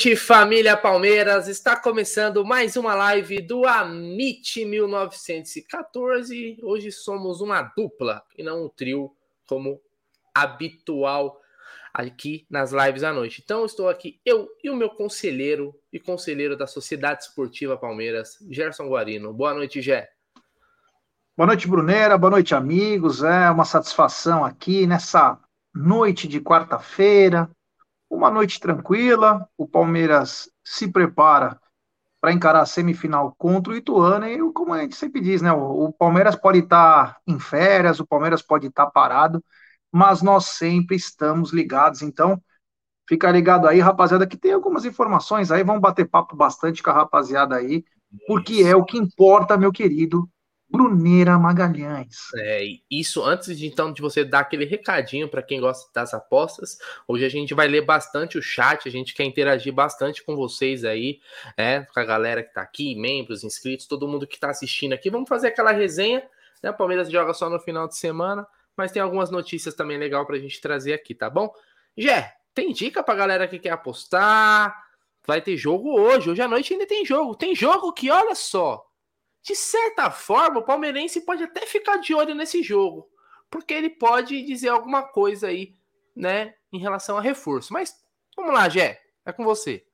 noite, família Palmeiras. Está começando mais uma live do Amit 1914. Hoje somos uma dupla e não um trio, como habitual aqui nas lives à noite. Então, estou aqui eu e o meu conselheiro e conselheiro da Sociedade Esportiva Palmeiras, Gerson Guarino. Boa noite, Gé. Boa noite, Brunera. Boa noite, amigos. É uma satisfação aqui nessa noite de quarta-feira uma noite tranquila, o Palmeiras se prepara para encarar a semifinal contra o Ituano e, como a gente sempre diz, né, o, o Palmeiras pode estar tá em férias, o Palmeiras pode estar tá parado, mas nós sempre estamos ligados, então fica ligado aí, rapaziada, que tem algumas informações aí, vamos bater papo bastante com a rapaziada aí, porque é o que importa, meu querido Bruneira Magalhães. É, isso antes de então de você dar aquele recadinho para quem gosta das apostas. Hoje a gente vai ler bastante o chat, a gente quer interagir bastante com vocês aí, é, com a galera que tá aqui, membros, inscritos, todo mundo que tá assistindo aqui. Vamos fazer aquela resenha, né? Palmeiras joga só no final de semana, mas tem algumas notícias também legal pra gente trazer aqui, tá bom? Jé, tem dica pra galera que quer apostar? Vai ter jogo hoje, hoje à noite ainda tem jogo. Tem jogo que, olha só, de certa forma, o palmeirense pode até ficar de olho nesse jogo, porque ele pode dizer alguma coisa aí, né, em relação a reforço. Mas vamos lá, Jé, é com você.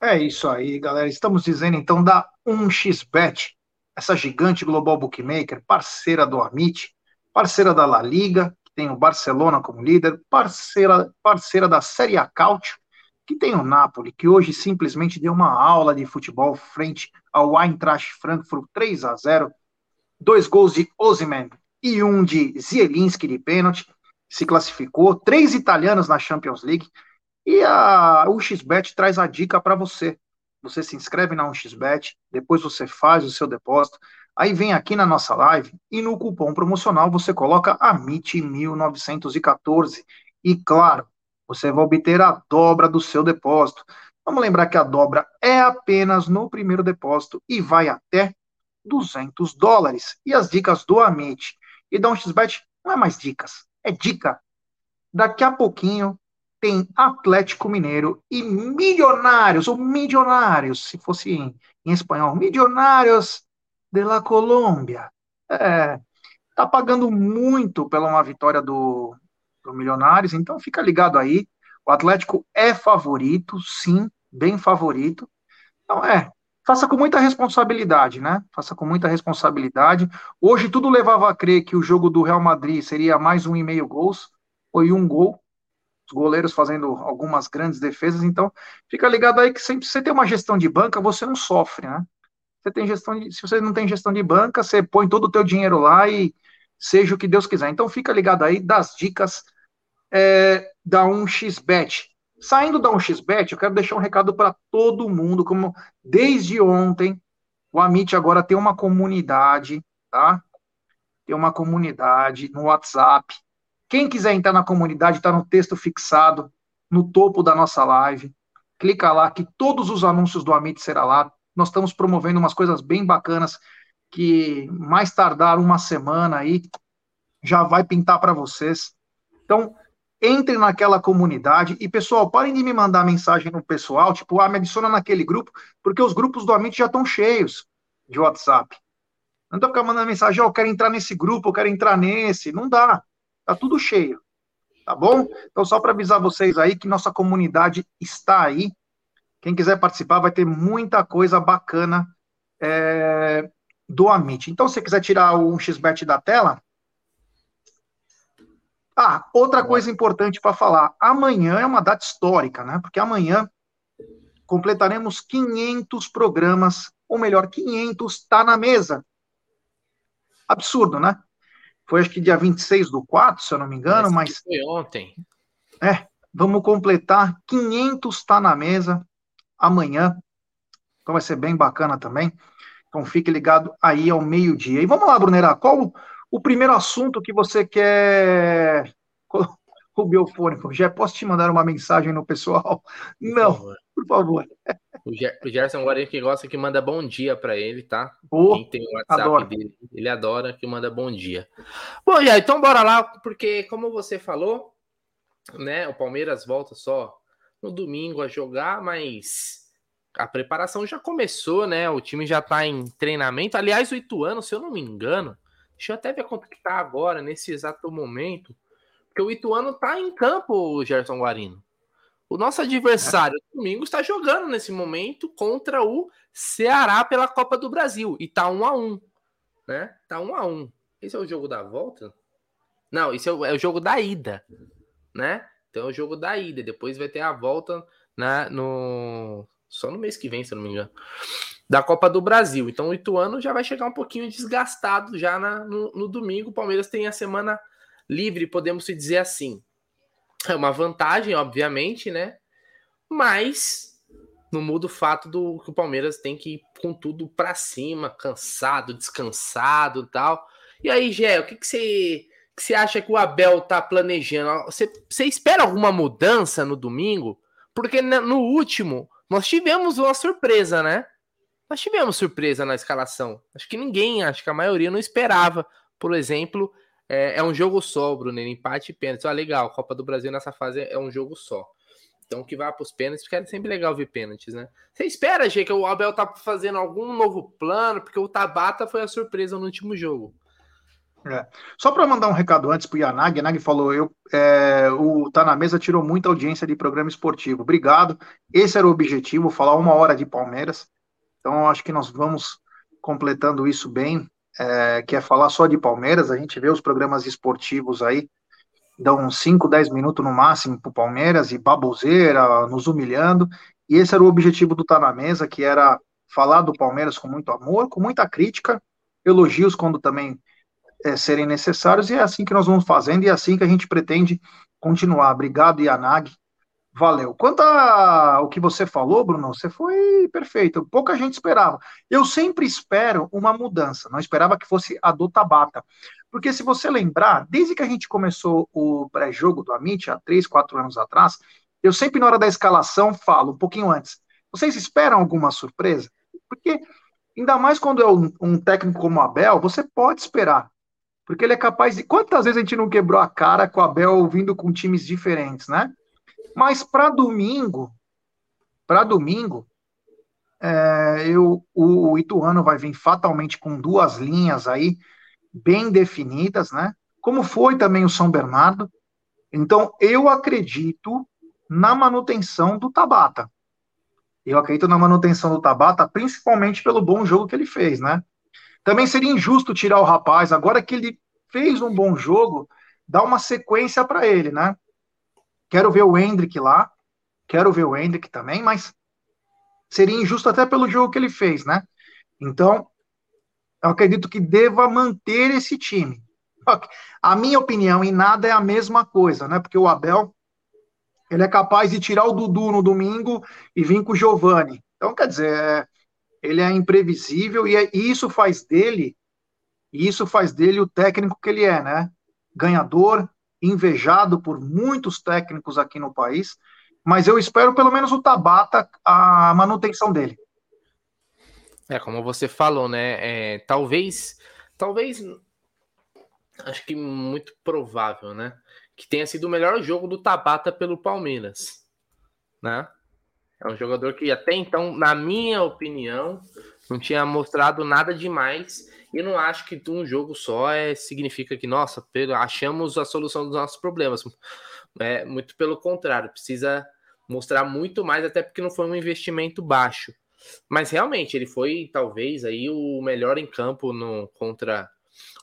É isso aí, galera. Estamos dizendo então da 1xBet, essa gigante global bookmaker, parceira do Amit, parceira da La Liga, que tem o Barcelona como líder, parceira, parceira da Série A Cautio, que tem o Napoli, que hoje simplesmente deu uma aula de futebol frente ao Eintracht Frankfurt 3 a 0 dois gols de Osimhen e um de Zielinski de pênalti, se classificou, três italianos na Champions League, e a UXBet traz a dica para você. Você se inscreve na UXBet, depois você faz o seu depósito, aí vem aqui na nossa live e no cupom promocional você coloca AMIT1914. E claro, você vai obter a dobra do seu depósito. Vamos lembrar que a dobra é apenas no primeiro depósito e vai até 200 dólares. E as dicas do Amit e da 1xBet não é mais dicas, é dica. Daqui a pouquinho tem Atlético Mineiro e Milionários, ou Milionários, se fosse em, em espanhol, Milionários de la Colômbia. É, tá pagando muito pela uma vitória do, para o Milionários, então fica ligado aí. O Atlético é favorito, sim, bem favorito. Então é, faça com muita responsabilidade, né? Faça com muita responsabilidade. Hoje tudo levava a crer que o jogo do Real Madrid seria mais um e meio gols, foi um gol. Os goleiros fazendo algumas grandes defesas, então fica ligado aí que sempre você tem uma gestão de banca, você não sofre, né? Você tem gestão de, se você não tem gestão de banca, você põe todo o teu dinheiro lá e seja o que Deus quiser. Então fica ligado aí das dicas é, da 1xBet. Saindo da 1xBet, eu quero deixar um recado para todo mundo, como desde ontem, o Amit agora tem uma comunidade, tá? Tem uma comunidade no WhatsApp. Quem quiser entrar na comunidade, está no texto fixado, no topo da nossa live. Clica lá que todos os anúncios do Amit será lá. Nós estamos promovendo umas coisas bem bacanas que mais tardar uma semana aí já vai pintar para vocês. Então, entre naquela comunidade e, pessoal, parem de me mandar mensagem no pessoal, tipo, ah, me adiciona naquele grupo, porque os grupos do Amit já estão cheios de WhatsApp. Não tô ficando mandando mensagem, ó, oh, eu quero entrar nesse grupo, eu quero entrar nesse. Não dá. Tá tudo cheio. Tá bom? Então, só para avisar vocês aí que nossa comunidade está aí. Quem quiser participar vai ter muita coisa bacana é, do Amit. Então, se você quiser tirar o XBet da tela, ah, outra coisa importante para falar. Amanhã é uma data histórica, né? Porque amanhã completaremos 500 programas, ou melhor, 500 está na mesa. Absurdo, né? Foi acho que dia 26 do 4, se eu não me engano, mas. Foi ontem. É, vamos completar 500 está na mesa amanhã. Então vai ser bem bacana também. Então fique ligado aí ao meio-dia. E vamos lá, Brunera, qual o primeiro assunto que você quer. O biofônico. Já posso te mandar uma mensagem no pessoal? Por Não, favor. por favor. O, Gerson agora que gosta que manda bom dia para ele, tá? Oh, Quem tem o WhatsApp adoro. dele, ele adora que manda bom dia. Bom, já, então bora lá, porque como você falou, né, o Palmeiras volta só no domingo a jogar, mas a preparação já começou, né? O time já tá em treinamento. Aliás, o Ituano, se eu não me engano, deixa eu até ver quanto que tá agora, nesse exato momento. Porque o Ituano tá em campo, o Gerson Guarino. O nosso adversário é. domingo está jogando nesse momento contra o Ceará pela Copa do Brasil. E tá um a um. Né? Tá um a um. Esse é o jogo da volta? Não, esse é o, é o jogo da ida. Né? Então é o jogo da ida. Depois vai ter a volta na, no. Só no mês que vem, se eu não me engano. Da Copa do Brasil. Então o Ituano já vai chegar um pouquinho desgastado já na, no, no domingo. O Palmeiras tem a semana livre, podemos dizer assim. É uma vantagem, obviamente, né? Mas não muda o fato do que o Palmeiras tem que ir com tudo para cima, cansado, descansado tal. E aí, Gé, o que, que você que você acha que o Abel tá planejando? Você, você espera alguma mudança no domingo? Porque no último, nós tivemos uma surpresa, né? Nós tivemos surpresa na escalação. Acho que ninguém, acho que a maioria não esperava. Por exemplo, é, é um jogo só, Bruno, empate e pênalti. Ah, legal, Copa do Brasil nessa fase é um jogo só. Então, que vai para os pênaltis, porque é sempre legal ver pênaltis, né? Você espera, Gê, que o Abel tá fazendo algum novo plano, porque o Tabata foi a surpresa no último jogo. É. Só para mandar um recado antes para o Yanag, Yanag falou, eu, é, o Tá na Mesa tirou muita audiência de programa esportivo. Obrigado. Esse era o objetivo, falar uma hora de Palmeiras. Então, acho que nós vamos completando isso bem. É, que é falar só de Palmeiras, a gente vê os programas esportivos aí, dão 5, 10 minutos no máximo para o Palmeiras e baboseira, nos humilhando, e esse era o objetivo do Tá na Mesa, que era falar do Palmeiras com muito amor, com muita crítica, elogios quando também é, serem necessários, e é assim que nós vamos fazendo, e é assim que a gente pretende continuar. Obrigado, Yanag, Valeu. Quanto ao que você falou, Bruno, você foi perfeito. Pouca gente esperava. Eu sempre espero uma mudança. Não esperava que fosse a do Tabata. Porque se você lembrar, desde que a gente começou o pré-jogo do Amit, há três, quatro anos atrás, eu sempre na hora da escalação falo, um pouquinho antes, vocês esperam alguma surpresa? Porque, ainda mais quando é um, um técnico como o Abel, você pode esperar. Porque ele é capaz de. Quantas vezes a gente não quebrou a cara com o Abel vindo com times diferentes, né? Mas para domingo, para domingo, é, eu, o Ituano vai vir fatalmente com duas linhas aí bem definidas, né? Como foi também o São Bernardo. Então, eu acredito na manutenção do Tabata. Eu acredito na manutenção do Tabata, principalmente pelo bom jogo que ele fez, né? Também seria injusto tirar o rapaz, agora que ele fez um bom jogo, dar uma sequência para ele, né? Quero ver o Hendrick lá, quero ver o Hendrick também, mas seria injusto até pelo jogo que ele fez, né? Então, eu acredito que deva manter esse time. A minha opinião em nada é a mesma coisa, né? Porque o Abel, ele é capaz de tirar o Dudu no domingo e vir com o Giovani. Então, quer dizer, ele é imprevisível e, é, e isso faz dele, isso faz dele o técnico que ele é, né? Ganhador, invejado por muitos técnicos aqui no país, mas eu espero pelo menos o Tabata a manutenção dele. É, como você falou, né? É, talvez, talvez, acho que muito provável, né? Que tenha sido o melhor jogo do Tabata pelo Palmeiras, né? É um jogador que até então, na minha opinião, não tinha mostrado nada demais e não acho que um jogo só é, significa que, nossa, achamos a solução dos nossos problemas. É, muito pelo contrário, precisa mostrar muito mais, até porque não foi um investimento baixo. Mas realmente, ele foi talvez aí o melhor em campo no, contra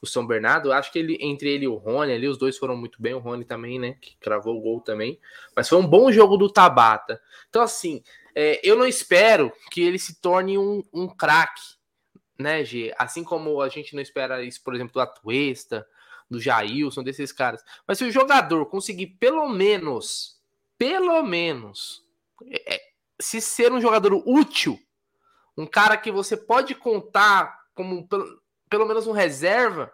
o São Bernardo. Acho que ele, entre ele e o Rony, ali, os dois foram muito bem. O Rony também, né? Que cravou o gol também. Mas foi um bom jogo do Tabata. Então, assim, é, eu não espero que ele se torne um, um craque né, G? Assim como a gente não espera isso, por exemplo, do Atuesta, do Jailson, desses caras. Mas se o jogador conseguir pelo menos, pelo menos, é, se ser um jogador útil, um cara que você pode contar como pelo, pelo menos um reserva,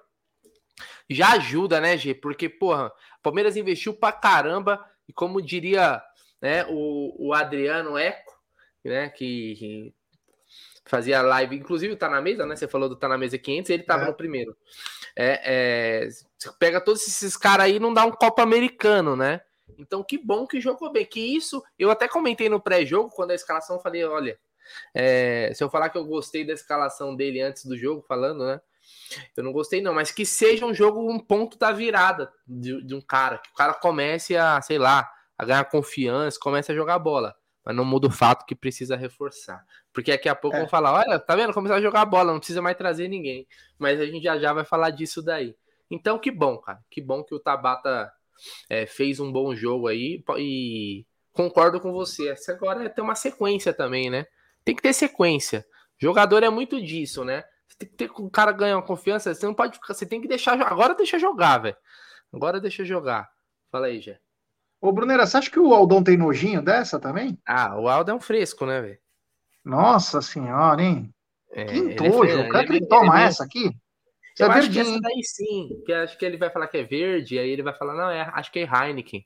já ajuda, né, G? Porque, porra, Palmeiras investiu pra caramba, e como diria né, o, o Adriano Eco, né, que, que fazia live, inclusive tá na mesa, né? Você falou do tá na mesa 500, ele tava é. no primeiro. É, é, você pega todos esses caras aí não dá um copo americano, né? Então, que bom que jogou bem. Que isso, eu até comentei no pré-jogo, quando a escalação, falei: olha, é, se eu falar que eu gostei da escalação dele antes do jogo, falando, né? Eu não gostei, não, mas que seja um jogo, um ponto da virada de, de um cara, que o cara comece a, sei lá, a ganhar confiança, comece a jogar bola. Mas não muda o fato que precisa reforçar. Porque daqui a pouco é. vão falar: olha, tá vendo? Começar a jogar bola, não precisa mais trazer ninguém. Mas a gente já já vai falar disso daí. Então, que bom, cara. Que bom que o Tabata é, fez um bom jogo aí. E concordo com você. Essa agora é ter uma sequência também, né? Tem que ter sequência. Jogador é muito disso, né? Você tem que ter o cara ganhar uma confiança. Você não pode ficar. Você tem que deixar. Agora deixa jogar, velho. Agora deixa jogar. Fala aí, Jé. Ô, Brunera, você acha que o Aldão tem nojinho dessa também? Ah, o Aldo é um fresco, né, velho? Nossa senhora, hein? É, que entojo. É, o cara que ele toma essa aqui? Eu é acho que essa daí sim, que acho que ele vai falar que é verde, aí ele vai falar, não, é, acho que é Heineken,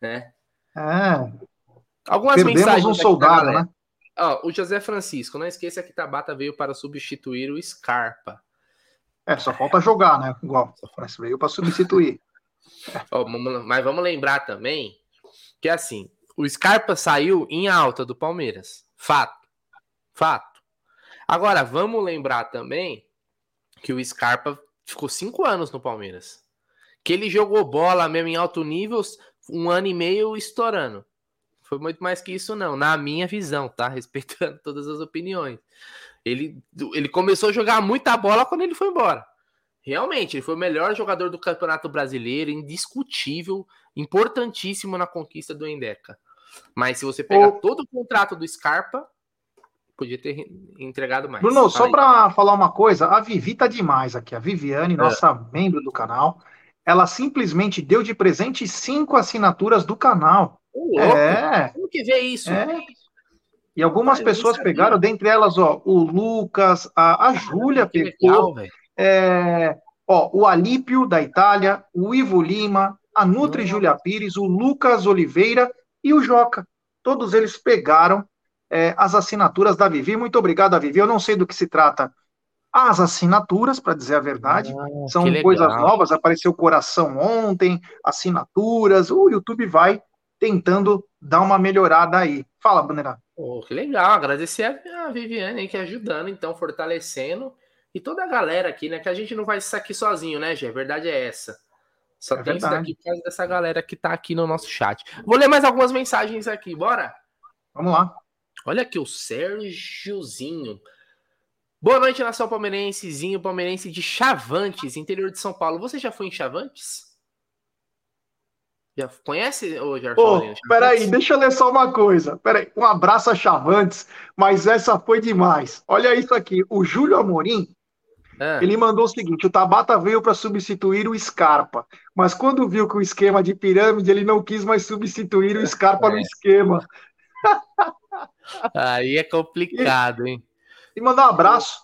né? É. Algumas Perdemos mensagens um soldado, né? Ó, o José Francisco, não esqueça que Tabata veio para substituir o Scarpa. É, só falta jogar, né? Igual, mas veio para substituir. Mas vamos lembrar também que assim, o Scarpa saiu em alta do Palmeiras. Fato. Fato. Agora, vamos lembrar também que o Scarpa ficou cinco anos no Palmeiras. Que ele jogou bola mesmo em alto nível, um ano e meio estourando. Foi muito mais que isso, não, na minha visão, tá? Respeitando todas as opiniões. Ele, ele começou a jogar muita bola quando ele foi embora. Realmente, ele foi o melhor jogador do Campeonato Brasileiro, indiscutível, importantíssimo na conquista do Endeca. Mas se você pegar o... todo o contrato do Scarpa, podia ter entregado mais. Bruno, só para falar uma coisa, a Vivi tá demais aqui. A Viviane, é. nossa membro do canal, ela simplesmente deu de presente cinco assinaturas do canal. é. Como que vê isso? É. E algumas pessoas pegaram, dentre elas, ó, o Lucas, a, a Júlia pegou. Legal, é, ó, o Alípio, da Itália, o Ivo Lima, a Nutri Júlia Pires, o Lucas Oliveira e o Joca. Todos eles pegaram é, as assinaturas da Vivi. Muito obrigado, Vivi. Eu não sei do que se trata as assinaturas, para dizer a verdade. Ah, São coisas novas. Apareceu coração ontem, assinaturas. O YouTube vai tentando dar uma melhorada aí. Fala, Bandeira. Oh, que legal. Agradecer a Viviane aí, que ajudando, então, fortalecendo e toda a galera aqui, né? Que a gente não faz isso aqui sozinho, né, Gê? A verdade é essa. Só é tem verdade. isso daqui por causa dessa galera que tá aqui no nosso chat. Vou ler mais algumas mensagens aqui, bora? Vamos lá. Olha aqui o Sérgiozinho. Boa noite, nação palmeirensezinho, palmeirense de Chavantes, interior de São Paulo. Você já foi em Chavantes? Já conhece, ô Gerson? Oh, peraí, deixa eu ler só uma coisa. Peraí, um abraço a Chavantes, mas essa foi demais. Olha isso aqui, o Júlio Amorim é. Ele mandou o seguinte: o Tabata veio para substituir o Scarpa, mas quando viu que o esquema de pirâmide, ele não quis mais substituir o Scarpa é. no esquema. Aí é complicado, hein? E mandar um abraço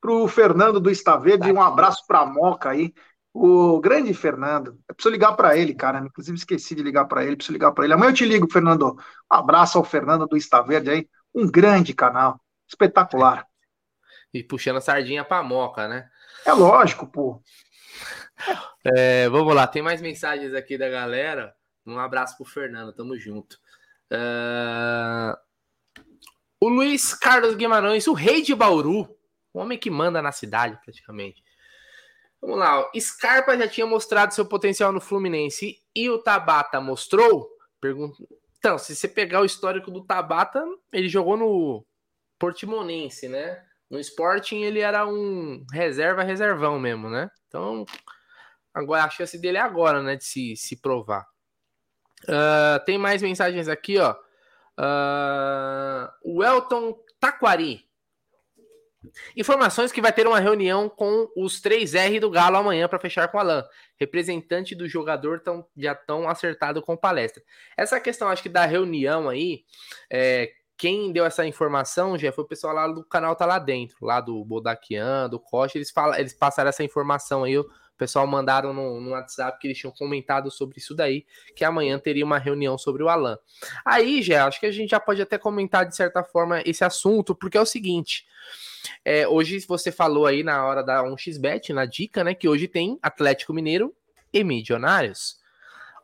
para o Fernando do Estaverde, um abraço para a Moca aí. O grande Fernando. Eu preciso ligar para ele, cara. Inclusive esqueci de ligar para ele, preciso ligar para ele. Amanhã eu te ligo, Fernando. Um abraço ao Fernando do Estaverde aí. Um grande canal. Espetacular e puxando a sardinha pra moca, né? É lógico, pô. É, vamos lá, tem mais mensagens aqui da galera. Um abraço pro Fernando, tamo junto. Uh... O Luiz Carlos Guimarães, o rei de Bauru, o homem que manda na cidade, praticamente. Vamos lá. Scarpa já tinha mostrado seu potencial no Fluminense e o Tabata mostrou? Pergunta. Então, se você pegar o histórico do Tabata, ele jogou no Portimonense, né? No Sporting ele era um reserva reservão mesmo, né? Então, agora a chance dele é agora, né? De se, se provar. Uh, tem mais mensagens aqui, ó. Uh, o Elton Taquari. Informações que vai ter uma reunião com os 3R do Galo amanhã para fechar com o Alan. Representante do jogador tão, já tão acertado com palestra. Essa questão, acho que da reunião aí, é, quem deu essa informação já foi o pessoal lá do canal Tá Lá Dentro, lá do Bodaquian, do Costa, eles, falam, eles passaram essa informação aí, o pessoal mandaram no, no, WhatsApp que eles tinham comentado sobre isso daí, que amanhã teria uma reunião sobre o Alan. Aí, já, acho que a gente já pode até comentar de certa forma esse assunto, porque é o seguinte, é, hoje você falou aí na hora da 1xBet, na dica, né, que hoje tem Atlético Mineiro e Milionários.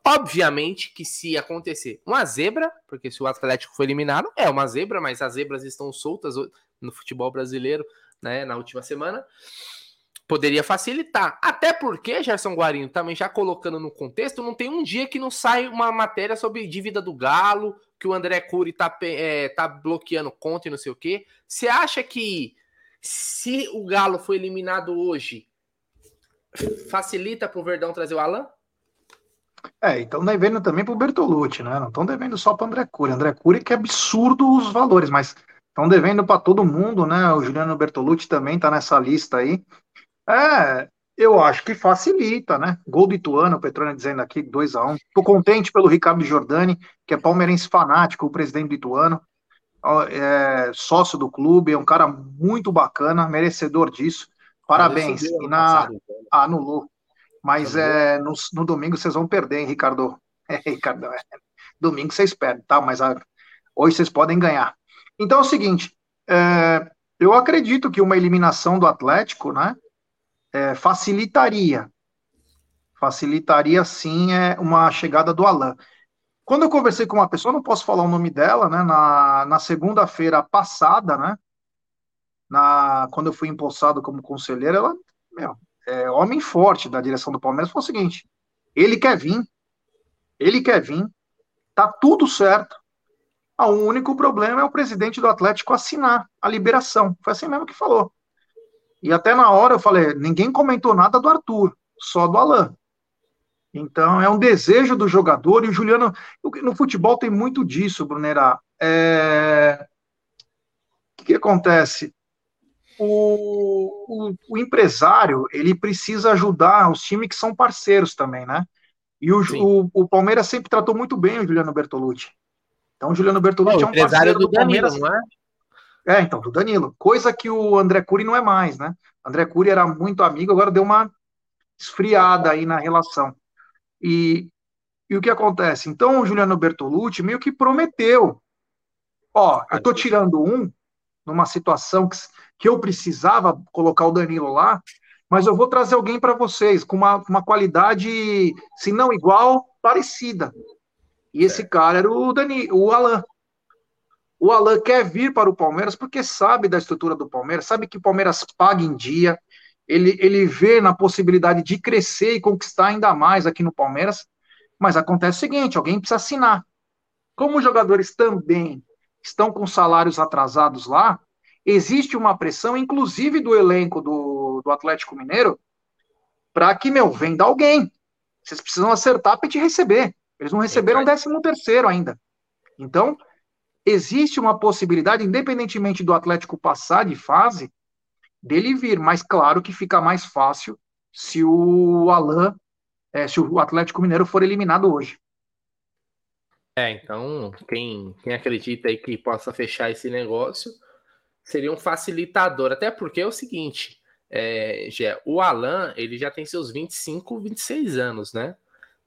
Obviamente que se acontecer uma zebra, porque se o Atlético foi eliminado, é uma zebra, mas as zebras estão soltas no futebol brasileiro, né, na última semana, poderia facilitar. Até porque, Gerson Guarino, também já colocando no contexto, não tem um dia que não sai uma matéria sobre dívida do Galo, que o André Cury tá, é, tá bloqueando conta e não sei o quê. Você acha que se o Galo foi eliminado hoje, facilita para o Verdão trazer o Alan? É, então devendo também para o Bertolucci, né? Não estão devendo só para André Cury. André Cury que é absurdo os valores, mas estão devendo para todo mundo, né? O Juliano Bertolucci também está nessa lista aí. É, eu acho que facilita, né? Gol do Ituano, o Petrônio dizendo aqui, 2 a 1 um. Tô contente pelo Ricardo Giordani, que é palmeirense fanático, o presidente do Ituano, é sócio do clube, é um cara muito bacana, merecedor disso. Parabéns. E na... Então. ah, anulou. Mas é, no, no, domingo vocês vão perder, hein, Ricardo? É, Ricardo, é. Domingo vocês perdem, tá? Mas a, hoje vocês podem ganhar. Então é o seguinte, é, eu acredito que uma eliminação do Atlético, né, é, facilitaria, facilitaria sim é, uma chegada do Alan. Quando eu conversei com uma pessoa, não posso falar o nome dela, né, na, na segunda-feira passada, né, na, quando eu fui empossado como conselheiro, ela, meu, é, homem forte da direção do Palmeiras, foi o seguinte: ele quer vir, ele quer vir, tá tudo certo. O único problema é o presidente do Atlético assinar a liberação. Foi assim mesmo que falou. E até na hora eu falei, ninguém comentou nada do Arthur, só do Alan. Então é um desejo do jogador, e o Juliano, no futebol tem muito disso, Brunerá. É... O que, que acontece? O, o, o, empresário ele precisa ajudar os times que são parceiros também, né? E o, o, o, Palmeiras sempre tratou muito bem o Juliano Bertolucci. Então o Juliano Bertolucci é um parceiro do, do Danilo, Palmeiras. Não é? é, então, do Danilo. Coisa que o André Cury não é mais, né? O André Cury era muito amigo, agora deu uma esfriada aí na relação. E, e o que acontece? Então o Juliano Bertolucci meio que prometeu. Ó, eu tô tirando um numa situação que, que eu precisava colocar o Danilo lá, mas eu vou trazer alguém para vocês com uma, uma qualidade, se não igual, parecida. E esse cara era o Dani, o Alan. O Alan quer vir para o Palmeiras porque sabe da estrutura do Palmeiras, sabe que o Palmeiras paga em dia, ele, ele vê na possibilidade de crescer e conquistar ainda mais aqui no Palmeiras. Mas acontece o seguinte: alguém precisa assinar. Como os jogadores também estão com salários atrasados lá, existe uma pressão, inclusive do elenco do, do Atlético Mineiro, para que, meu, venda alguém. Vocês precisam acertar para te receber. Eles não receberam décimo terceiro ainda. Então, existe uma possibilidade, independentemente do Atlético passar de fase, dele vir. Mas claro que fica mais fácil se o Alan, é, se o Atlético Mineiro for eliminado hoje. É, então, quem, quem acredita aí que possa fechar esse negócio seria um facilitador. Até porque é o seguinte, é, já, o Alan, ele já tem seus 25, 26 anos, né?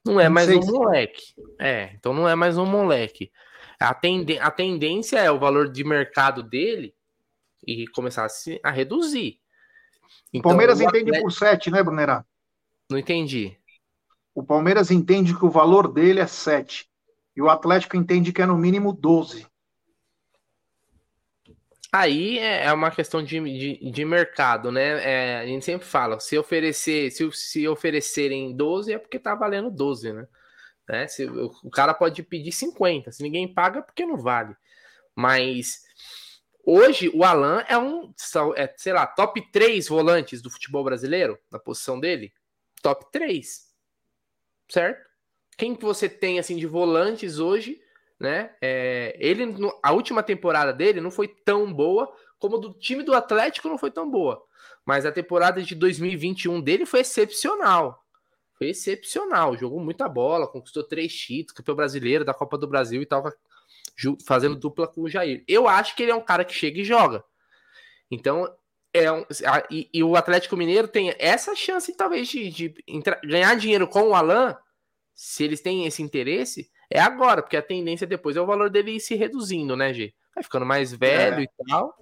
Não é mais 26. um moleque. É, então não é mais um moleque. A, tende, a tendência é o valor de mercado dele e começasse a reduzir. Então, o Palmeiras o entende por 7, né, Brunerá? Não entendi. O Palmeiras entende que o valor dele é 7. E o Atlético entende que é no mínimo 12. Aí é, é uma questão de, de, de mercado, né? É, a gente sempre fala, se oferecer, se, se oferecerem 12 é porque tá valendo 12, né? né? Se, o, o cara pode pedir 50, se ninguém paga, é porque não vale. Mas Hoje, o Alan é um, é, sei lá, top 3 volantes do futebol brasileiro, na posição dele. Top 3. Certo? Quem que você tem, assim, de volantes hoje, né? É, ele, a última temporada dele não foi tão boa, como do time do Atlético não foi tão boa. Mas a temporada de 2021 dele foi excepcional. Foi excepcional. Jogou muita bola, conquistou três títulos, campeão brasileiro da Copa do Brasil e tal fazendo dupla com o Jair. Eu acho que ele é um cara que chega e joga. Então, é um, a, e, e, o Atlético Mineiro tem essa chance, talvez, de, de entrar, ganhar dinheiro com o Alan, se eles têm esse interesse, é agora, porque a tendência depois é o valor dele ir se reduzindo, né, G? Vai ficando mais velho é. e tal.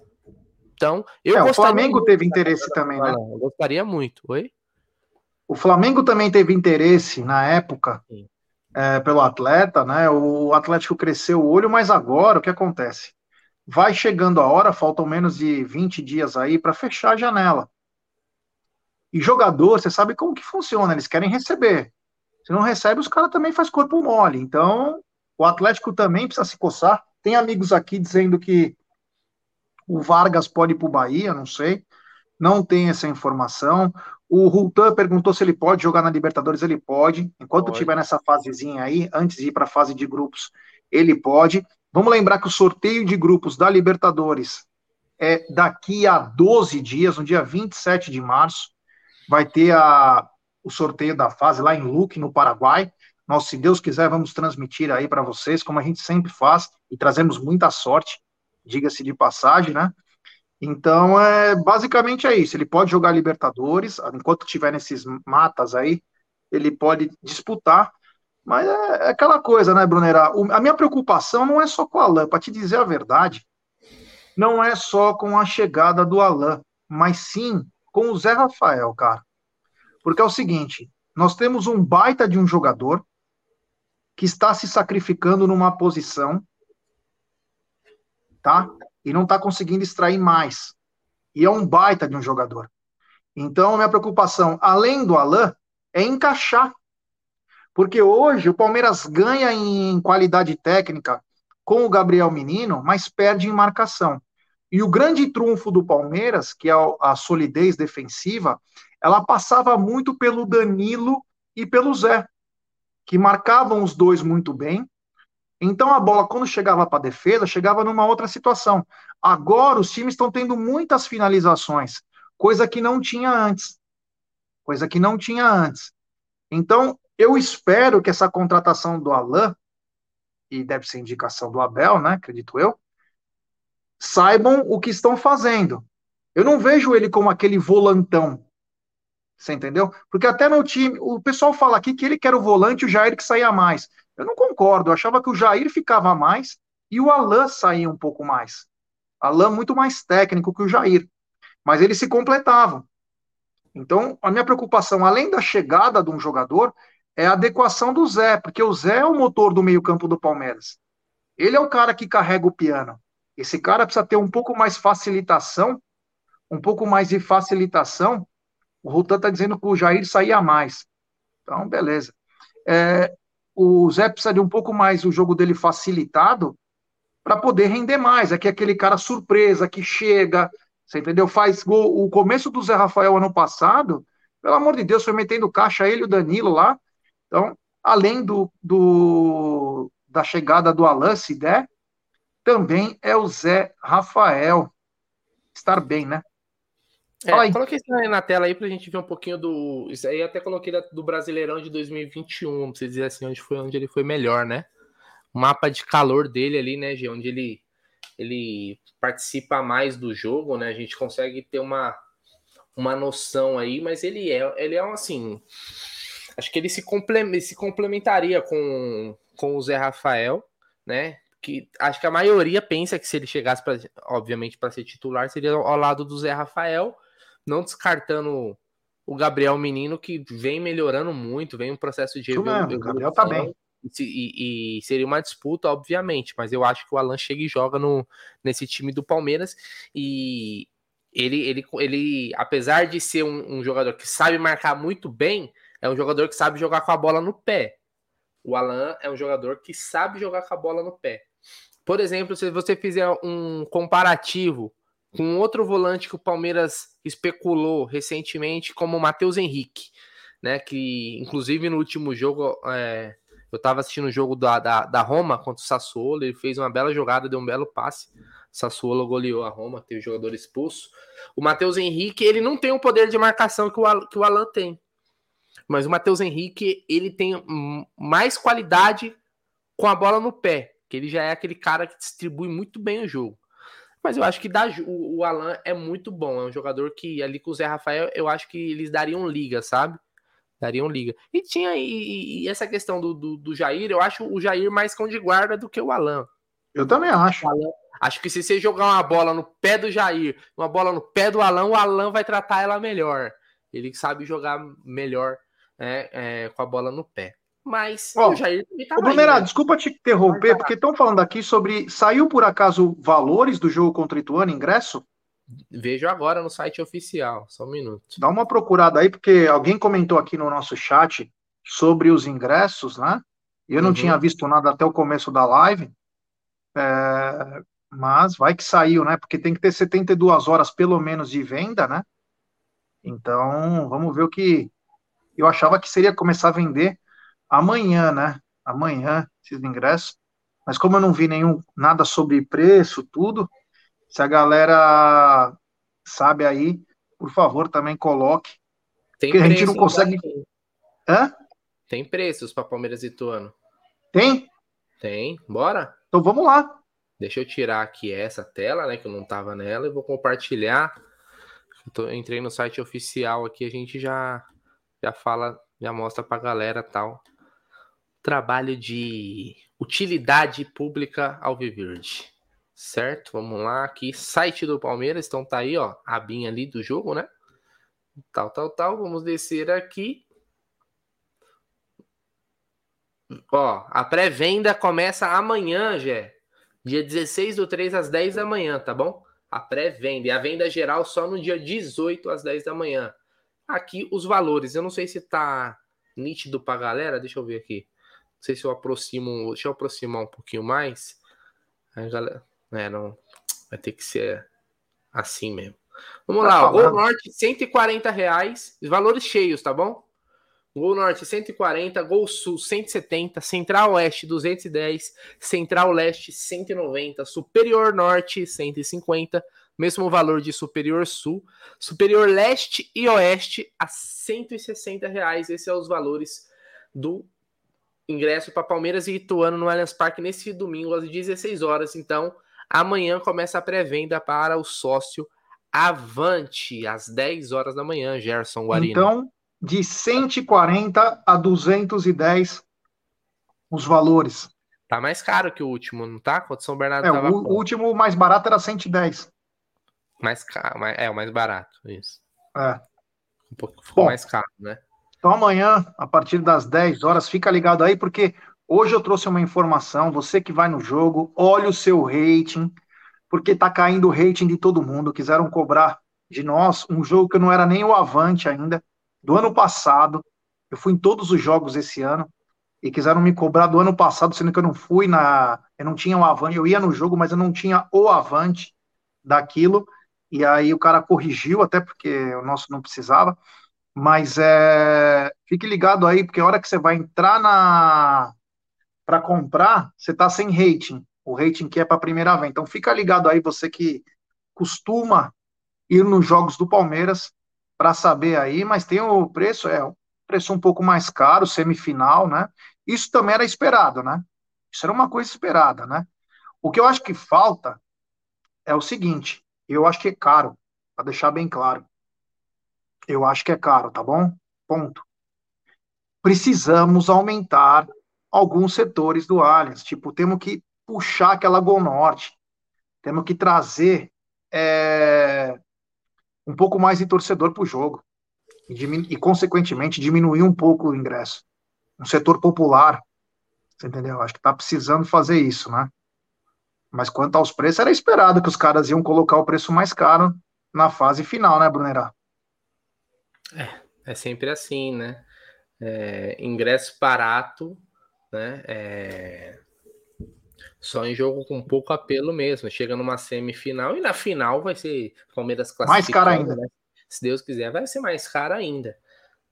Então, eu é, O Flamengo teve interesse também, né? Eu gostaria muito. Oi? O Flamengo também teve interesse na época. É, pelo atleta, né? O Atlético cresceu o olho, mas agora o que acontece? Vai chegando a hora, faltam menos de 20 dias aí para fechar a janela. E jogador, você sabe como que funciona, eles querem receber. Se não recebe, os caras também faz corpo mole. Então, o Atlético também precisa se coçar. Tem amigos aqui dizendo que o Vargas pode ir para o Bahia, não sei. Não tem essa informação. O Hultan perguntou se ele pode jogar na Libertadores. Ele pode. Enquanto pode. tiver nessa fasezinha aí, antes de ir para a fase de grupos, ele pode. Vamos lembrar que o sorteio de grupos da Libertadores é daqui a 12 dias, no dia 27 de março. Vai ter a, o sorteio da fase lá em Luque, no Paraguai. Nós, se Deus quiser, vamos transmitir aí para vocês, como a gente sempre faz, e trazemos muita sorte, diga-se de passagem, né? Então, é, basicamente é isso. Ele pode jogar Libertadores, enquanto tiver nesses matas aí, ele pode disputar. Mas é, é aquela coisa, né, Brunera? O, a minha preocupação não é só com o Alain, para te dizer a verdade, não é só com a chegada do Alain, mas sim com o Zé Rafael, cara. Porque é o seguinte: nós temos um baita de um jogador que está se sacrificando numa posição, tá? e não está conseguindo extrair mais. E é um baita de um jogador. Então, minha preocupação, além do Alain, é encaixar. Porque hoje o Palmeiras ganha em qualidade técnica com o Gabriel Menino, mas perde em marcação. E o grande trunfo do Palmeiras, que é a solidez defensiva, ela passava muito pelo Danilo e pelo Zé, que marcavam os dois muito bem então a bola, quando chegava para a defesa, chegava numa outra situação. Agora os times estão tendo muitas finalizações, coisa que não tinha antes. Coisa que não tinha antes. Então, eu espero que essa contratação do Alain, e deve ser indicação do Abel, né? Acredito eu, saibam o que estão fazendo. Eu não vejo ele como aquele volantão. Você entendeu? Porque até no time, o pessoal fala aqui que ele quer o volante e o Jair que saía mais. Eu não concordo. Eu achava que o Jair ficava mais e o Alain saía um pouco mais. Alain muito mais técnico que o Jair. Mas eles se completavam. Então, a minha preocupação, além da chegada de um jogador, é a adequação do Zé, porque o Zé é o motor do meio-campo do Palmeiras. Ele é o cara que carrega o piano. Esse cara precisa ter um pouco mais facilitação, um pouco mais de facilitação. O Rutan está dizendo que o Jair saía mais. Então, beleza. É, o Zé precisa de um pouco mais o jogo dele facilitado para poder render mais. Aqui é aquele cara surpresa que chega, você entendeu? Faz gol. O começo do Zé Rafael ano passado, pelo amor de Deus, foi metendo caixa ele e o Danilo lá. Então, além do, do da chegada do Alan, se der, também é o Zé Rafael. Estar bem, né? É, coloquei isso aí na tela aí pra gente ver um pouquinho do. Isso aí até coloquei do Brasileirão de 2021, pra você dizer assim, onde foi onde ele foi melhor, né? O mapa de calor dele ali, né, G, onde ele, ele participa mais do jogo, né? A gente consegue ter uma, uma noção aí, mas ele é, ele é um assim. Acho que ele se, complementa, se complementaria com, com o Zé Rafael, né? Que acho que a maioria pensa que se ele chegasse, pra, obviamente, para ser titular, seria ao lado do Zé Rafael não descartando o Gabriel Menino, que vem melhorando muito, vem um processo de evolução. O Gabriel tá bem. E, e, seria uma disputa, obviamente, mas eu acho que o Alan chega e joga no, nesse time do Palmeiras e ele, ele, ele apesar de ser um, um, jogador que sabe marcar muito bem, é um jogador que sabe jogar com a bola no pé. O Alan é um jogador que sabe jogar com a bola no pé. Por exemplo, se você fizer um comparativo com outro volante que o Palmeiras especulou recentemente, como o Matheus Henrique, né? Que inclusive no último jogo, é, eu estava assistindo o jogo da, da, da, Roma contra o Sassuolo, ele fez uma bela jogada, deu um belo passe. Sassuolo goleou a Roma, teve jogador expulso. O Matheus Henrique, ele não tem o poder de marcação que o, que o Alan tem. Mas o Matheus Henrique, ele tem mais qualidade com a bola no pé, que ele já é aquele cara que distribui muito bem o jogo. Mas eu acho que dá, o, o Alan é muito bom. É um jogador que ali com o Zé Rafael, eu acho que eles dariam liga, sabe? Dariam liga. E tinha e, e essa questão do, do, do, Jair, eu acho o Jair mais cão de guarda do que o Alan. Eu também acho. Alan, acho que se você jogar uma bola no pé do Jair, uma bola no pé do Alan, o Alan vai tratar ela melhor. Ele sabe jogar melhor né, é, com a bola no pé. Mas Ó, o Jair também tá Brunerá, né? desculpa te interromper, porque estão falando aqui sobre. Saiu por acaso valores do jogo contra o Ituano, ingresso? Vejo agora no site oficial. Só um minuto. Dá uma procurada aí, porque alguém comentou aqui no nosso chat sobre os ingressos, né? Eu não Uhum. tinha visto nada até o começo da live. É, Mas vai que saiu, né? Porque tem que ter 72 horas pelo menos de venda, né? Então, vamos ver o que. Eu achava que seria começar a vender amanhã, né? Amanhã, esses ingressos. Mas como eu não vi nenhum nada sobre preço, tudo, se a galera sabe aí, por favor, também coloque. Tem Porque a gente preço, não consegue- Hã? Tem preços para Palmeiras e Ituano. Tem? Tem. Bora? Então vamos lá. Deixa eu tirar aqui essa tela, né? Que eu não tava nela, e vou compartilhar. Eu tô- entrei no site oficial aqui, a gente já, já fala, já mostra pra galera tal. Trabalho de utilidade pública Alviverde. Certo? Vamos lá aqui. Site do Palmeiras, então tá aí, ó. A abinha ali do jogo, né? Tal, tal, tal. Vamos descer aqui. Ó, a pré-venda começa amanhã, Gé. Dia 16 do 3 às 10 da manhã, tá bom? A pré-venda. E a venda geral só no dia 18 às 10 da manhã. Aqui os valores. Eu não sei se tá nítido pra galera. Deixa eu ver aqui. Não sei se eu aproximo. Deixa eu aproximar um pouquinho mais. Aí, galera. É, não. Vai ter que ser assim mesmo. Vamos Vai lá, ó. Gol falando. Norte, 140 reais. Valores cheios, tá bom? Gol Norte 140, Gol Sul 170, Central Oeste 210, Central Leste 190, Superior Norte 150, mesmo valor de Superior Sul, Superior Leste e Oeste a 160 reais. Esses são os valores do ingresso para Palmeiras e Ituano no Allianz Parque nesse domingo às 16 horas. Então, amanhã começa a pré-venda para o sócio Avante às 10 horas da manhã, Gerson Guarino. Então, de 140 a 210 os valores. Tá mais caro que o último, não tá? Quando São Bernardo É, o, o último mais barato era 110. mais caro, é o mais barato, isso. É. Um pouco ficou Bom. mais caro, né? Então amanhã, a partir das 10 horas, fica ligado aí, porque hoje eu trouxe uma informação. Você que vai no jogo, olha o seu rating, porque tá caindo o rating de todo mundo. Quiseram cobrar de nós um jogo que não era nem o Avante ainda, do ano passado. Eu fui em todos os jogos esse ano e quiseram me cobrar do ano passado, sendo que eu não fui na. Eu não tinha o Avante, eu ia no jogo, mas eu não tinha o Avante daquilo. E aí o cara corrigiu, até porque o nosso não precisava. Mas é, fique ligado aí, porque a hora que você vai entrar na para comprar, você tá sem rating. O rating que é para primeira venda. Então fica ligado aí, você que costuma ir nos jogos do Palmeiras para saber aí, mas tem o preço, é um preço um pouco mais caro, semifinal, né? Isso também era esperado, né? Isso era uma coisa esperada, né? O que eu acho que falta é o seguinte, eu acho que é caro, para deixar bem claro. Eu acho que é caro, tá bom? Ponto. Precisamos aumentar alguns setores do Allianz. Tipo, temos que puxar aquela Gol Norte. Temos que trazer é, um pouco mais de torcedor para o jogo. E, e, consequentemente, diminuir um pouco o ingresso. Um setor popular. Você entendeu? Acho que está precisando fazer isso, né? Mas quanto aos preços, era esperado que os caras iam colocar o preço mais caro na fase final, né, Brunerá? É sempre assim, né? É, ingresso barato, né? É, só em jogo com pouco apelo mesmo. Chega numa semifinal e na final vai ser Palmeiras Mais caro ainda. né? Se Deus quiser, vai ser mais caro ainda,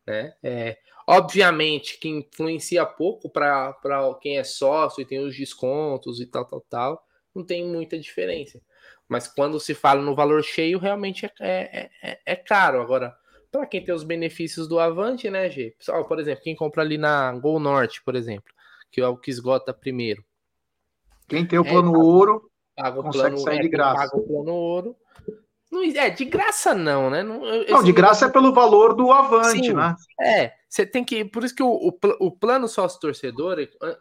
né? É, obviamente que influencia pouco para quem é sócio e tem os descontos e tal, tal, tal. Não tem muita diferença. Mas quando se fala no valor cheio, realmente é, é, é, é caro. Agora, para quem tem os benefícios do Avante, né, G? Pessoal, por exemplo, quem compra ali na Gol Norte, por exemplo, que é o que esgota primeiro. Quem tem o É, plano tá. ouro Paga o Consegue plano, sair é, de graça. Paga o plano ouro. Não, é, de graça não, né? Não, eu- Não, de graça é pelo valor do avante, Sim. né? É, você tem que. Por isso que o, o, o plano sócio-torcedor,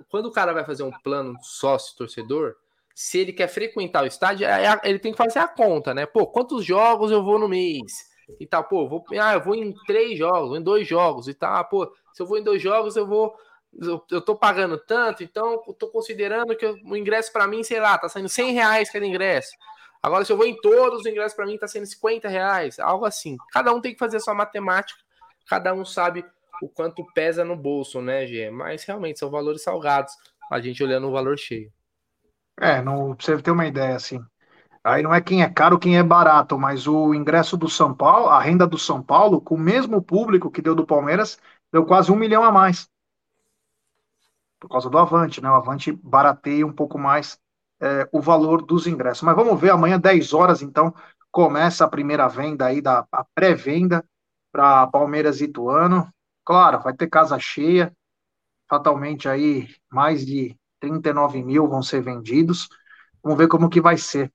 quando o cara vai fazer um plano sócio-torcedor, se ele quer frequentar o estádio, é a- ele tem que fazer a conta, né? Pô, quantos jogos eu vou no mês? E tal, pô, vou, ah, eu vou em três jogos, em dois jogos e tal. Pô, se eu vou em dois jogos, eu vou eu, eu tô pagando tanto, então eu tô considerando que o ingresso para mim, sei lá, tá saindo 100 reais cada ingresso. Agora, se eu vou em todos, os ingressos para mim tá sendo 50 reais, algo assim. Cada um tem que fazer a sua matemática, cada um sabe o quanto pesa no bolso, né, Gê? Mas realmente são valores salgados, a gente olhando o valor cheio. É, não, pra você ter uma ideia, assim. Aí não é quem é caro, quem é barato, mas o ingresso do São Paulo, a renda do São Paulo, com o mesmo público que deu do Palmeiras, deu quase um milhão a mais. Por causa do Avante, né? O Avante barateia um pouco mais é, o valor dos ingressos. Mas vamos ver, amanhã, 10 horas, então, começa a primeira venda aí, da, a pré-venda para Palmeiras e Ituano. Claro, vai ter casa cheia, fatalmente aí mais de 39 mil vão ser vendidos. Vamos ver como que vai ser.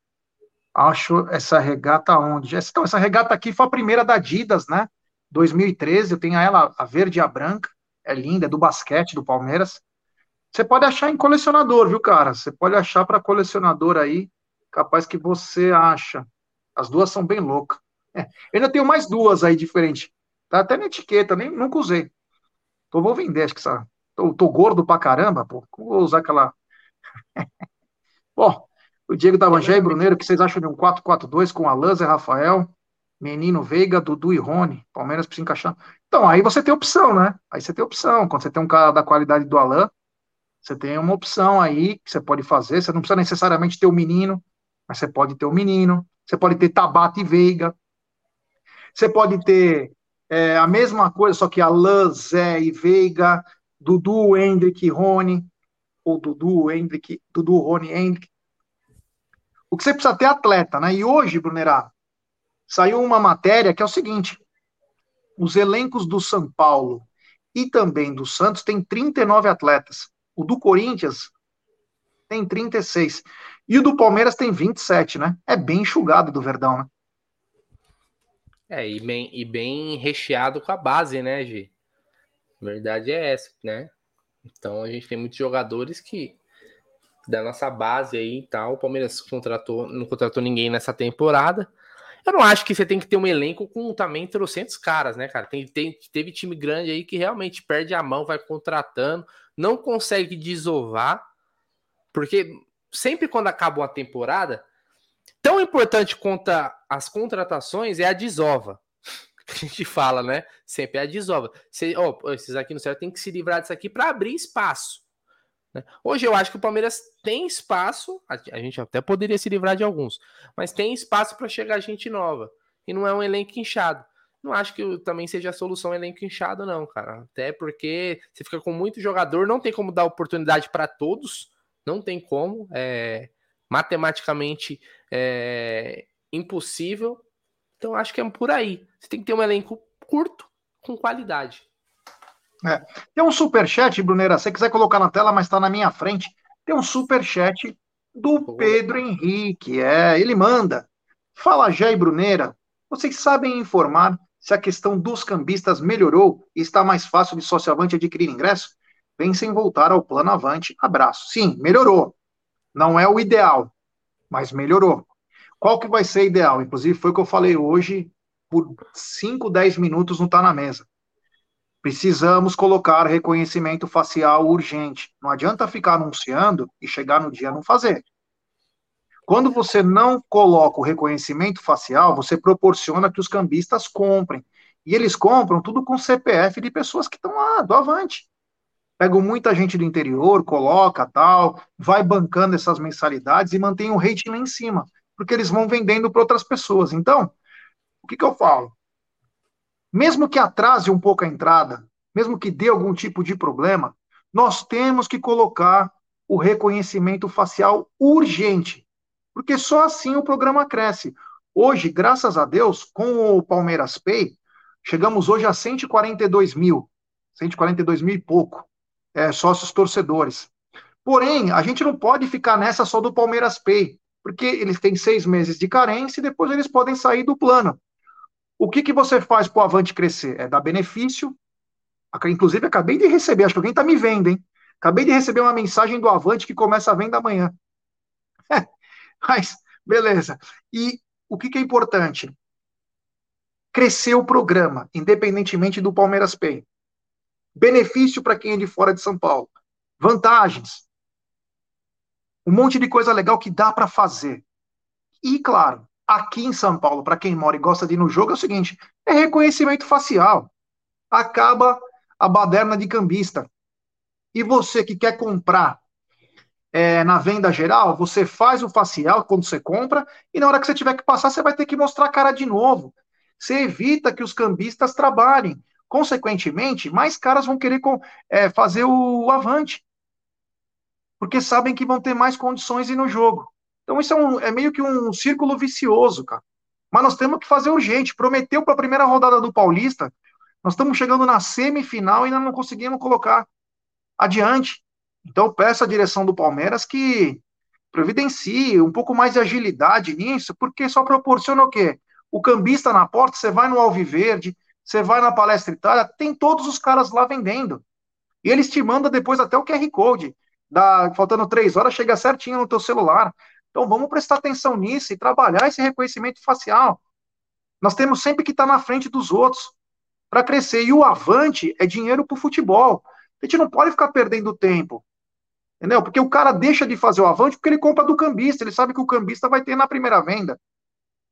Acho essa regata onde? Então, essa regata aqui foi a primeira da Adidas, né? 2013, eu tenho ela, a verde e a branca, é linda, é do basquete do Palmeiras. Você pode achar em colecionador, viu, cara? Você pode achar para colecionador aí, capaz que você acha. As duas são bem loucas. É, eu ainda tenho mais duas aí diferentes. Tá até na etiqueta, nem nunca usei. Então vou vender, acho que essa. Tô, tô gordo pra caramba, pô. Vou usar aquela. Bom, o Diego Davangé e Bruneiro, o que vocês acham de um 4-4-2 com Alan, Zé Rafael, Menino Veiga, Dudu e Rony? Palmeiras precisa encaixar. Então, aí você tem opção, né? Aí você tem opção. Quando você tem um cara da qualidade do Alan, você tem uma opção aí que você pode fazer. Você não precisa necessariamente ter o menino, mas você pode ter o menino. Você pode ter Tabata e Veiga. Você pode ter é, a mesma coisa, só que Alain, Zé e Veiga, Dudu, Hendrick e Rony, ou Dudu, Hendrick, Dudu, Rony, Hendrick. O que você precisa ter é atleta, né? E hoje, Brunerá, saiu uma matéria que é o seguinte: os elencos do São Paulo e também do Santos têm 39 atletas. O do Corinthians tem 36. E o do Palmeiras tem 27, né? É bem enxugado do Verdão, né? É, e bem, e bem recheado com a base, né, Gi? A verdade é essa, né? Então a gente tem muitos jogadores que da nossa base aí e tal. O Palmeiras contratou, não contratou ninguém nessa temporada. Eu não acho que você tem que ter um elenco com também trocentos caras, né, cara? Tem, tem, teve time grande aí que realmente perde a mão, vai contratando não consegue desovar, porque sempre quando acaba uma temporada, tão importante quanto as contratações é a desova. A gente fala, né? Sempre é a desova. Você, oh, esses aqui no céu tem que se livrar disso aqui para abrir espaço. Né? Hoje eu acho que o Palmeiras tem espaço, a gente até poderia se livrar de alguns, mas tem espaço para chegar gente nova. E não é um elenco inchado. Não acho que também seja a solução elenco inchado, não, cara. Até porque você fica com muito jogador, não tem como dar oportunidade para todos, não tem como. É matematicamente é, impossível. Então acho que é por aí. Você tem que ter um elenco curto com qualidade. É. Tem um super chat, Brunera. Se você quiser colocar na tela, mas está na minha frente. Tem um super chat do Pedro Henrique. É, ele manda. Fala, Jair Bruneira. Vocês sabem informar se a questão dos cambistas melhorou e está mais fácil de sócio avante adquirir ingresso, pensem em voltar ao plano avante. Abraço. Sim, melhorou. Não é o ideal, mas melhorou. Qual que vai ser ideal? Inclusive, foi o que eu falei hoje, por 5, 10 minutos não está na mesa. Precisamos colocar reconhecimento facial urgente. Não adianta ficar anunciando e chegar no dia não fazer. Quando você não coloca o reconhecimento facial, você proporciona que os cambistas comprem. E eles compram tudo com CPF de pessoas que estão lá, do avante. Pegam muita gente do interior, coloca tal, vai bancando essas mensalidades e mantém o rating lá em cima, porque eles vão vendendo para outras pessoas. Então, o que, que eu falo? Mesmo que atrase um pouco a entrada, mesmo que dê algum tipo de problema, nós temos que colocar o reconhecimento facial urgente porque só assim o programa cresce. Hoje, graças a Deus, com o Palmeiras Pay, chegamos hoje a 142 mil, 142 mil e pouco, é, sócios torcedores. Porém, a gente não pode ficar nessa só do Palmeiras Pay, porque eles têm seis meses de carência e depois eles podem sair do plano. O que, que você faz para o Avante crescer? É dar benefício. Inclusive, acabei de receber, acho que alguém está me vendo, hein? Acabei de receber uma mensagem do Avante que começa a venda amanhã. Mas, beleza. E o que, que é importante? Crescer o programa, independentemente do Palmeiras Pay. benefício para quem é de fora de São Paulo, vantagens, um monte de coisa legal que dá para fazer. E, claro, aqui em São Paulo, para quem mora e gosta de ir no jogo, é o seguinte: é reconhecimento facial. Acaba a baderna de cambista. E você que quer comprar é, na venda geral, você faz o facial quando você compra, e na hora que você tiver que passar, você vai ter que mostrar a cara de novo. Você evita que os cambistas trabalhem. Consequentemente, mais caras vão querer é, fazer o avante. Porque sabem que vão ter mais condições no jogo. Então, isso é, um, é meio que um círculo vicioso, cara. Mas nós temos que fazer urgente. Prometeu para a primeira rodada do Paulista. Nós estamos chegando na semifinal e ainda não conseguimos colocar adiante. Então, peço à direção do Palmeiras que providencie um pouco mais de agilidade nisso, porque só proporciona o quê? O cambista na porta, você vai no Alviverde, você vai na Palestra Itália, tem todos os caras lá vendendo. E eles te mandam depois até o QR Code. Dá, faltando três horas, chega certinho no teu celular. Então vamos prestar atenção nisso e trabalhar esse reconhecimento facial. Nós temos sempre que estar na frente dos outros para crescer. E o avante é dinheiro para o futebol. A gente não pode ficar perdendo tempo. Entendeu? Porque o cara deixa de fazer o avante porque ele compra do cambista. Ele sabe que o cambista vai ter na primeira venda.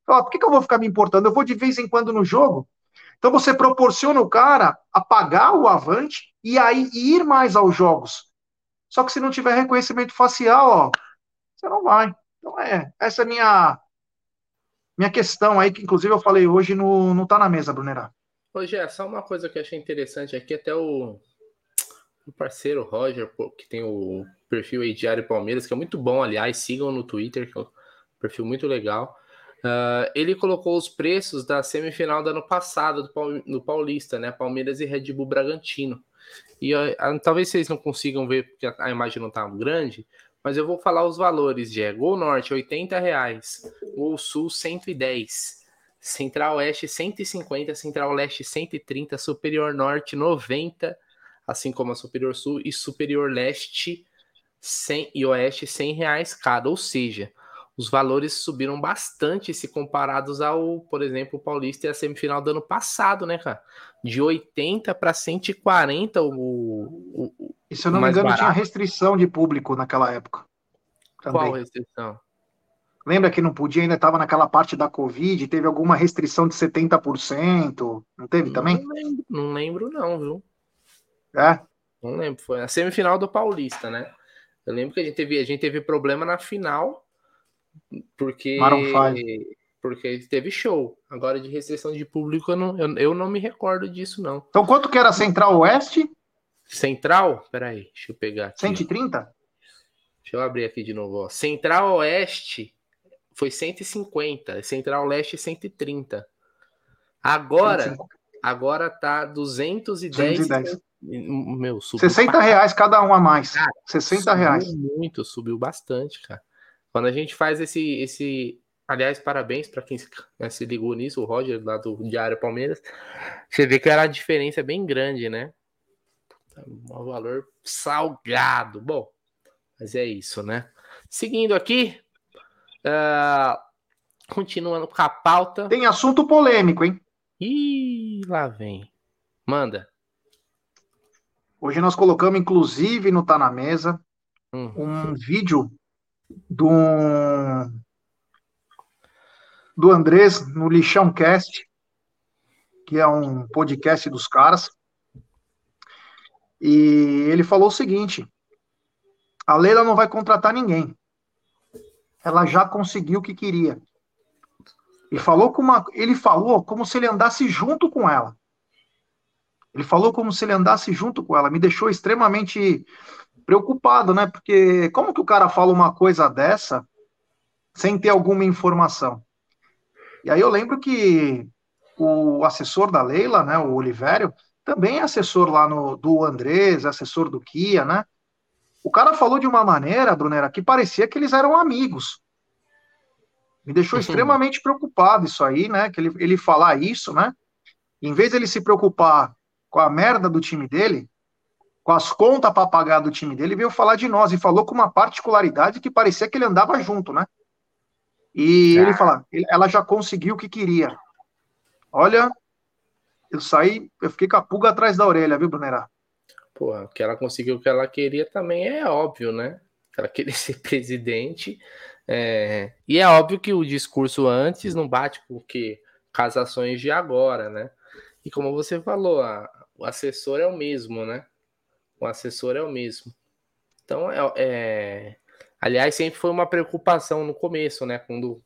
Ó, por que, que eu vou ficar me importando? Eu vou de vez em quando no jogo. Então você proporciona o cara a pagar o avante e aí ir mais aos jogos. Só que se não tiver reconhecimento facial, ó, você não vai. Então é, essa é a minha minha questão aí, que inclusive eu falei hoje no, no Tá na Mesa, Brunerá. Hoje é só uma coisa que eu achei interessante aqui, até o, o parceiro Roger, que tem o perfil aí Diário Palmeiras, que é muito bom, aliás, sigam no Twitter, que é um perfil muito legal. Uh, ele colocou os preços da semifinal do ano passado do, no Paulista, né? Palmeiras e Red Bull Bragantino. E uh, talvez vocês não consigam ver porque a, a imagem não está grande, mas eu vou falar os valores, de Gol Norte, 80 reais. Gol Sul, 110. Central Oeste, 150. Central Leste, 130. Superior Norte, 90. Assim como a Superior Sul. E Superior Leste 100, e Oeste, 100 reais cada. Ou seja, os valores subiram bastante se comparados ao, por exemplo, o Paulista e a semifinal do ano passado, né, cara? De 80 para 140 o, o, e se eu não me engano, barato. tinha restrição de público naquela época. Também. Qual restrição? Lembra que não podia, ainda estava naquela parte da Covid, teve alguma restrição de 70%? Não teve também? Não lembro, não, lembro, não viu? É? Não lembro, foi a semifinal do Paulista, né? Eu lembro que a gente teve, a gente teve problema na final, porque porque teve show. Agora de restrição de público eu não, eu, eu não me recordo disso não. Então quanto que era Central Oeste? Central, peraí, deixa eu pegar aqui. 130? Deixa eu abrir aqui de novo. Ó. Central Oeste foi 150, Central Leste 130. Agora, 150. agora tá 210. 210. Meu, subiu 60 reais cada um a mais. Cara, 60 subiu reais. Muito, subiu bastante, cara. Quando a gente faz esse, esse, aliás, parabéns para quem né, se ligou nisso, o Roger lá do Diário Palmeiras. Você vê que era a diferença bem grande, né? Um valor salgado. Bom, mas é isso, né? Seguindo aqui, uh, continuando com a pauta. Tem assunto polêmico, hein? Ih, lá vem. Manda. Hoje nós colocamos, inclusive, no Tá na Mesa, hum. um vídeo do, do Andrés no Lixão Cast, que é um podcast dos caras. E ele falou o seguinte: a Leila não vai contratar ninguém. Ela já conseguiu o que queria. E falou como uma, ele falou como se ele andasse junto com ela. Ele falou como se ele andasse junto com ela. Me deixou extremamente preocupado, né? Porque como que o cara fala uma coisa dessa sem ter alguma informação? E aí eu lembro que o assessor da Leila, né, o Olivério, também é assessor lá no, do Andrés, assessor do Kia, né? O cara falou de uma maneira, Brunera, que parecia que eles eram amigos. Me deixou extremamente preocupado isso aí, né? Que ele, ele falar isso, né? Em vez de ele se preocupar com a merda do time dele, com as contas para pagar do time dele, veio falar de nós e falou com uma particularidade que parecia que ele andava junto, né? E ah. ele fala, ela já conseguiu o que queria. Olha, eu saí, eu fiquei com a pulga atrás da orelha, viu, Brunerá? Porra, que ela conseguiu o que ela queria também é óbvio, né? Ela queria ser presidente. É... E é óbvio que o discurso antes não bate com que casações de agora, né? E como você falou, a... o assessor é o mesmo, né? O assessor é o mesmo. Então, é, é... aliás, sempre foi uma preocupação no começo, né? Quando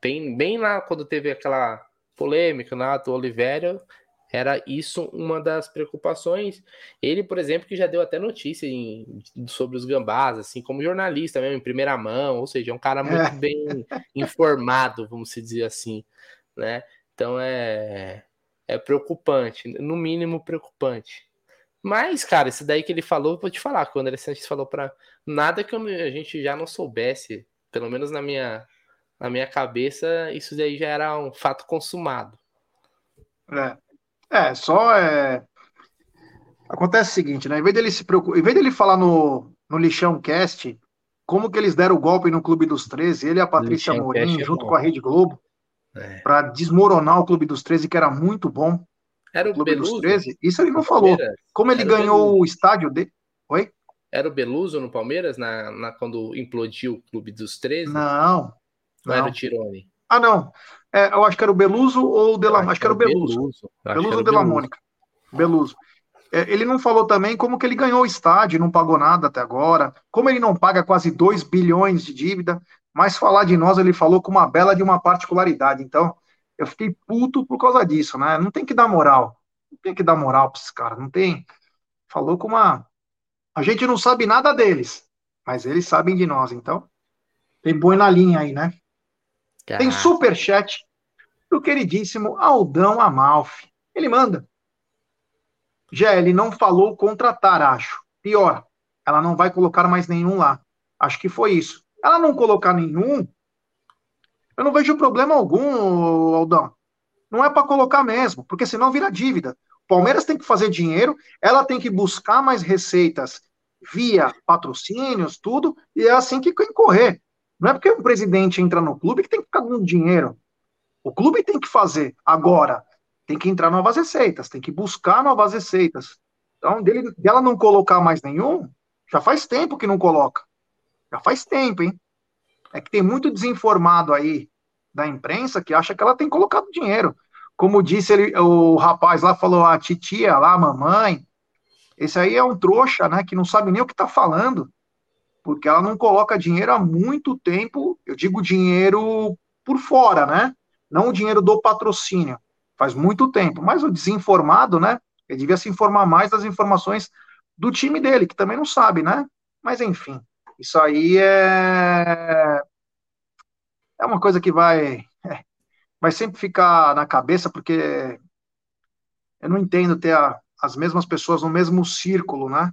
tem bem lá quando teve aquela polêmica na do Oliveira, era isso uma das preocupações. Ele, por exemplo, que já deu até notícia em, sobre os gambás, assim, como jornalista mesmo, em primeira mão, ou seja, é um cara muito bem informado, vamos dizer assim, né? Então é, é preocupante, no mínimo preocupante. Mas, cara, isso daí que ele falou, vou te falar, quando o André Santos falou para nada que a gente já não soubesse, pelo menos na minha, na minha cabeça, isso daí já era um fato consumado. É. É, só é. Acontece o seguinte, né? Em vez dele se preocupar, em vez dele falar no, no Lixão Cast, como que eles deram o golpe no Clube dos 13, ele e a Patrícia Morim, é junto com a Rede Globo, é. para desmoronar o Clube dos 13, que era muito bom. Era o, Clube Beluso? dos 13. Isso ele não falou. Como ele era ganhou o, o, estádio dele. Oi? Era o Beluso no Palmeiras, na, na, quando implodiu o Clube dos 13? Não. Não, era o Tirone. Ah, não. É, eu acho que era o Beluso ou o Della Acho que era o Beluso. Beluso, Beluso ou Della Mônica. Beluso. É, ele não falou também como que ele ganhou o estádio, não pagou nada até agora, como ele não paga quase 2 bilhões de dívida, mas falar de nós ele falou com uma bela de uma particularidade. Então, eu fiquei puto por causa disso, né? Não tem que dar moral. Não tem que dar moral para esses caras, não tem. Falou com uma. A gente não sabe nada deles, mas eles sabem de nós, então. Tem boi na linha aí, né? Tem superchat do queridíssimo Aldão Amalfi. Ele manda. GL não falou contratar, acho. Pior, ela não vai colocar mais nenhum lá. Acho que foi isso. Ela não colocar nenhum, eu não vejo problema algum, Aldão. Não é para colocar mesmo, porque senão vira dívida. O Palmeiras tem que fazer dinheiro, ela tem que buscar mais receitas via patrocínios, tudo, e é assim que tem correr. Não é porque o presidente entra no clube que tem que ficar dando dinheiro. O clube tem que fazer. Agora, tem que entrar novas receitas, tem que buscar novas receitas. Então, dele, dela não colocar mais nenhum, já faz tempo que não coloca. Já faz tempo, hein? É que tem muito desinformado aí da imprensa que acha que ela tem colocado dinheiro. Como disse ele, o rapaz lá, falou a titia lá, a mamãe. Esse aí é um trouxa, né? Que não sabe nem o que tá falando porque ela não coloca dinheiro há muito tempo, eu digo dinheiro por fora, né? Não o dinheiro do patrocínio. Faz muito tempo. Mas o desinformado, né? Ele devia se informar mais das informações do time dele, que também não sabe, né? Mas enfim, isso aí é é uma coisa que vai é, vai sempre ficar na cabeça, porque eu não entendo ter a, as mesmas pessoas no mesmo círculo, né?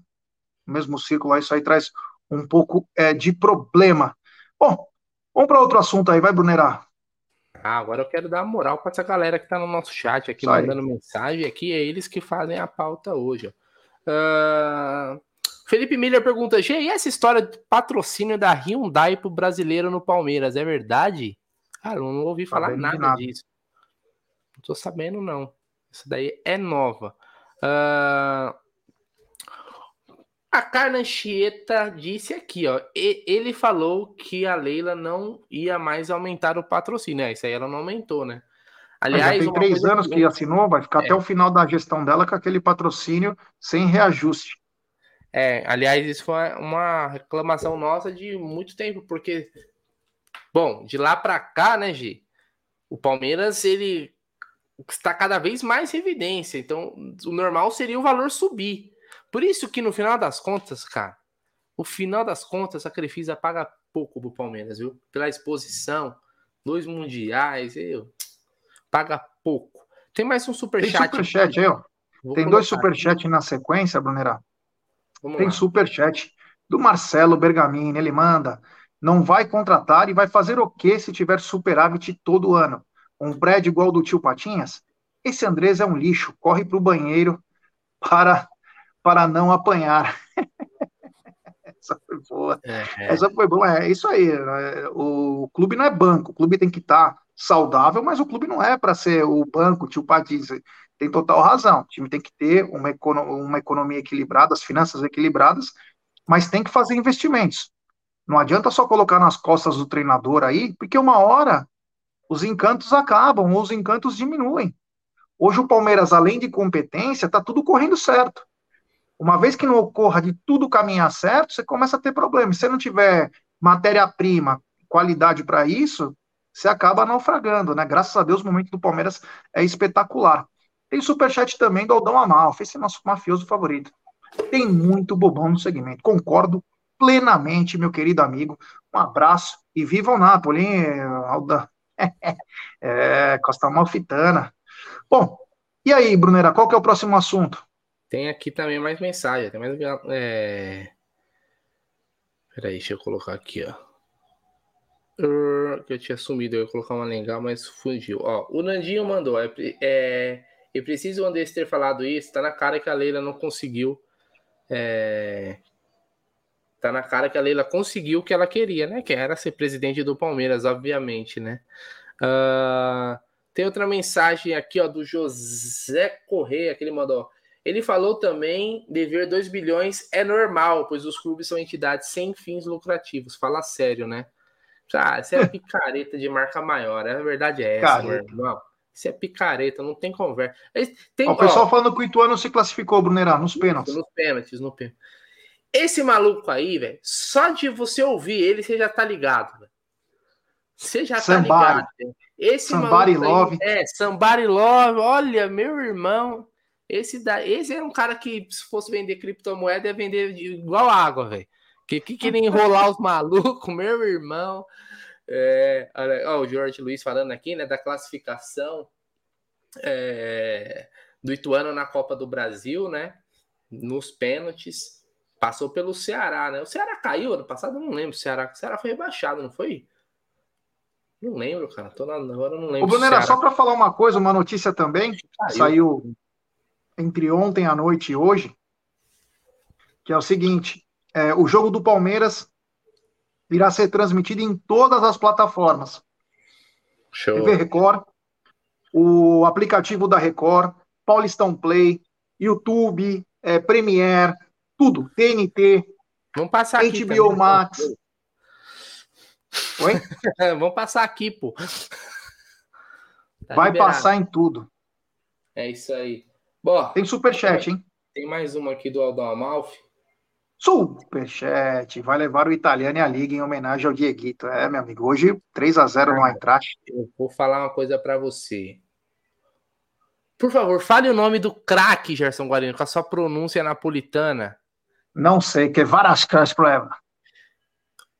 No mesmo círculo, isso aí traz um pouco é, de problema. Bom, vamos para outro assunto aí, vai, Brunerá. Ah, agora eu quero dar moral para essa galera que está no nosso chat aqui, mandando mensagem. Aqui é eles que fazem a pauta hoje. Uh... Felipe Miller pergunta: Gê, e essa história de patrocínio da Hyundai pro brasileiro no Palmeiras, é verdade? Cara, eu não ouvi falar nada, nada, disso. Não tô sabendo, não. Isso daí é nova. Uh... A Carla Anchieta disse aqui, ó. ele falou que a Leila não ia mais aumentar o patrocínio. É, isso aí ela não aumentou, né? Aliás, já tem três anos que... que assinou, vai ficar é. até o final da gestão dela com aquele patrocínio sem reajuste. É, aliás, isso foi uma reclamação nossa de muito tempo, porque, bom, de lá para cá, né, Gi? O Palmeiras, ele está cada vez mais em evidência. Então, o normal seria o valor subir. Por isso que no final das contas, cara, o final das contas, a Crefisa paga pouco pro Palmeiras, viu? Pela exposição, dois mundiais, eu, paga pouco. Tem mais um superchat. Tem superchat aí, ó. Tem dois superchats na sequência, Brunerá. Tem superchat do Marcelo Bergamini, ele manda. Não vai contratar e vai fazer o que se tiver superávit todo ano? Um prédio igual do tio Patinhas? Esse Andrés é um lixo, corre pro banheiro para para não apanhar. Essa foi boa. É, é. Essa foi boa. É isso aí. Né? O clube não é banco. O clube tem que estar tá saudável, mas o clube não é para ser o banco, tio Padis. Tem total razão. O time tem que ter uma, econo uma economia equilibrada, as finanças equilibradas, mas tem que fazer investimentos. Não adianta só colocar nas costas do treinador aí, porque uma hora os encantos acabam, os encantos diminuem. Hoje o Palmeiras, além de competência, está tudo correndo certo. Uma vez que não ocorra de tudo caminhar certo, você começa a ter problemas. Se não tiver matéria-prima, qualidade para isso, você acaba naufragando, né? Graças a Deus, o momento do Palmeiras é espetacular. Tem superchat também do Aldão Amalfi, esse é nosso mafioso favorito. Tem muito bobão no segmento. Concordo plenamente, meu querido amigo. Um abraço e viva o Napoli, hein, Alda? é, Costa Malfitana. Bom, e aí, Brunera, qual que é o próximo assunto? Tem aqui também mais mensagem. Tem mais. É... Peraí, deixa eu colocar aqui, ó. Que eu tinha sumido, eu ia colocar uma legal, mas fugiu. Ó, o Nandinho mandou. É, é, e preciso o Andrés ter falado isso. Tá na cara que a Leila não conseguiu. É, tá na cara que a Leila conseguiu o que ela queria, né? Que era ser presidente do Palmeiras, obviamente, né? Uh, tem outra mensagem aqui, ó, do José Correia, que ele mandou. Ele falou também dever 2 bilhões é normal, pois os clubes são entidades sem fins lucrativos. Fala sério, né? Ah, isso é picareta de marca maior. A verdade é essa, meu irmão. Isso é picareta, não tem conversa. Tem, ó, o pessoal ó, falando que o Ituano se classificou, Brunerá, nos pênaltis. Nos pênaltis, no pênalti. Esse maluco aí, velho, só de você ouvir ele, você já tá ligado, velho. Você já tá ligado. Véio. Esse Somebody Love. Aí, é, Somebody Love. Olha, meu irmão. Esse, da, esse é um cara que, se fosse vender criptomoeda, ia vender igual água, velho. Que, que queria enrolar os malucos, meu irmão. É, ó, o Jorge Luiz falando aqui, né, da classificação é, do Ituano na Copa do Brasil, né, nos pênaltis, passou pelo Ceará, né, o Ceará caiu ano passado, eu não lembro, o Ceará, o Ceará foi rebaixado, não foi? Não lembro, cara, tô na hora, não lembro. O Bruno, era só para falar uma coisa, uma notícia também, caiu. saiu entre ontem à noite e hoje, que é o seguinte: é, o jogo do Palmeiras irá ser transmitido em todas as plataformas. Show. TV Record, o aplicativo da Record, Paulistão Play, YouTube, é, Premiere, tudo, TNT, Vamos passar HBO também, Max. Oi? Vamos passar aqui, pô. Tá Vai liberado. passar em tudo. É isso aí. Bom, tem superchat, hein? Tem mais uma aqui do Aldão Amalfi. Superchat. Vai levar o italiano e a liga em homenagem ao Dieguito. É, meu amigo. Hoje 3 a 0 no Eintracht. Eu vou falar uma coisa para você. Por favor, fale o nome do craque, Gerson Guarino, com a sua pronúncia napolitana. Não sei, que Varascas problema.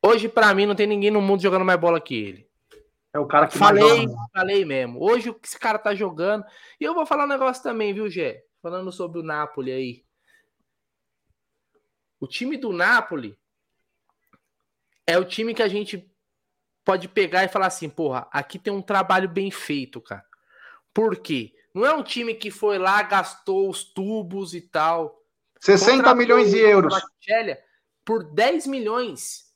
Hoje, para mim, não tem ninguém no mundo jogando mais bola que ele. É o cara que falei, falei mesmo. Hoje o que esse cara tá jogando. E eu vou falar um negócio também, viu, Gé? Falando sobre o Napoli aí. O time do Napoli é o time que a gente pode pegar e falar assim, porra, aqui tem um trabalho bem feito, cara. Por quê? Não é um time que foi lá, gastou os tubos e tal. 60 milhões de euros. Por 10 milhões.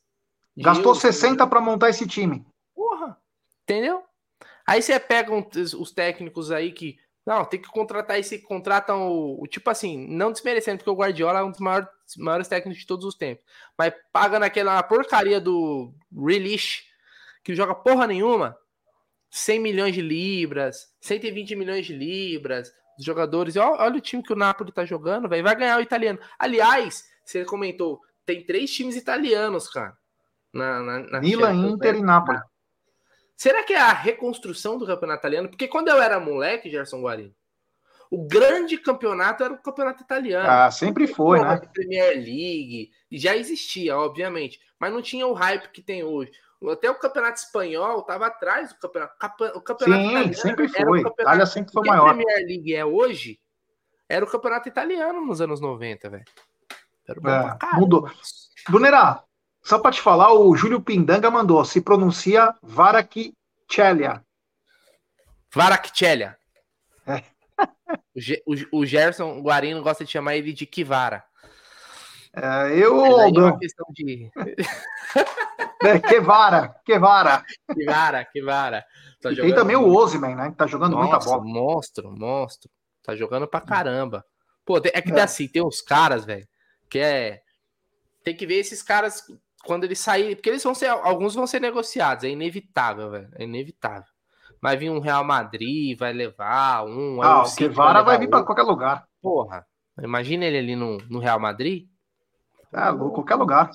Gastou euros, 60 para montar esse time. Porra, entendeu? Aí você pega os técnicos aí que não, tem que contratar esse. Contratam o, o, Tipo assim, não desmerecendo, porque o Guardiola é um dos maiores, maiores técnicos de todos os tempos. Mas paga naquela porcaria do Release, que joga porra nenhuma. 100 milhões de libras, 120 milhões de libras, os jogadores. Olha, olha o time que o Napoli tá jogando, velho. Vai ganhar o italiano. Aliás, você comentou, tem três times italianos, cara. Na, na, na Milan, Inter né? e Napoli. Será que é a reconstrução do campeonato italiano? Porque quando eu era moleque, Gerson Guarino, o grande campeonato era o campeonato italiano. Ah, sempre foi, né? Premier League, já existia, obviamente, mas não tinha o hype que tem hoje. Até o campeonato espanhol estava atrás do campeonato. O campeonato Sim, sempre foi. O Itália sempre foi maior. A Premier League é hoje, era o campeonato italiano nos anos 90, velho. É, mudou. Brunerá, só para te falar, o Júlio Pindanga mandou, se pronuncia Varakchelia. Varakchelia. É. o, o, o Gerson Guarino gosta de chamar ele de Kivara. É, eu. É uma questão de. é, que vara, que vara. Que vara, que vara. Tá e tem também muito. o Ozyman, né? Que tá jogando Nossa, muita bola. Monstro, monstro. Tá jogando pra caramba. Pô, é que é. assim, tem uns caras, velho, que é. Tem que ver esses caras quando eles saírem. Porque eles vão ser. Alguns vão ser negociados, é inevitável, velho. É inevitável. Vai vir um Real Madrid, vai levar um. Ah, o Guevara vai, vai vir para qualquer lugar. Porra, imagina ele ali no, no Real Madrid. Ah, louco, qualquer lugar.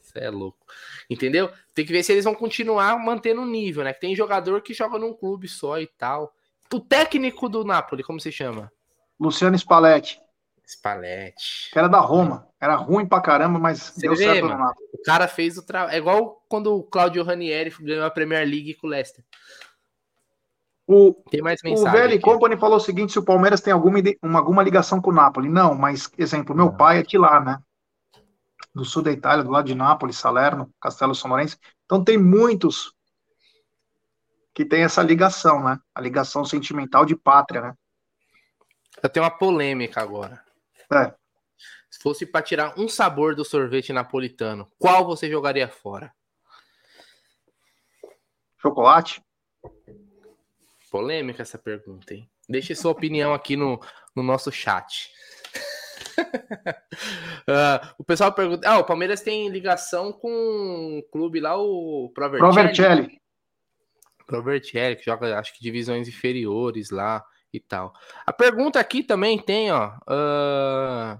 Isso é louco. Entendeu? Tem que ver se eles vão continuar mantendo o nível, né? Que tem jogador que joga num clube só e tal. O técnico do Napoli, como se chama? Luciano Spalletti. Spalletti. Que era da Roma. Era ruim pra caramba, mas Você deu vê, certo mano, O cara fez o trabalho. É igual quando o Claudio Ranieri ganhou a Premier League com o Leicester. O, tem mais mensagem. O Velho Company falou o seguinte: se o Palmeiras tem alguma, uma, alguma ligação com o Napoli. Não, mas, exemplo, meu pai é de lá, né? Do sul da Itália, do lado de Nápoles, Salerno, Castelo Sonorense. Então tem muitos que tem essa ligação, né? A ligação sentimental de pátria, né? Eu tenho uma polêmica agora. É. Se fosse para tirar um sabor do sorvete napolitano, qual você jogaria fora? Chocolate? Polêmica essa pergunta, hein? Deixe sua opinião aqui no, no nosso chat. uh, o pessoal pergunta: Ah, o Palmeiras tem ligação com o clube lá, o Provercelli. Provercelli. Provercelli, que joga, acho que divisões inferiores lá e tal. A pergunta aqui também tem, ó. Uh,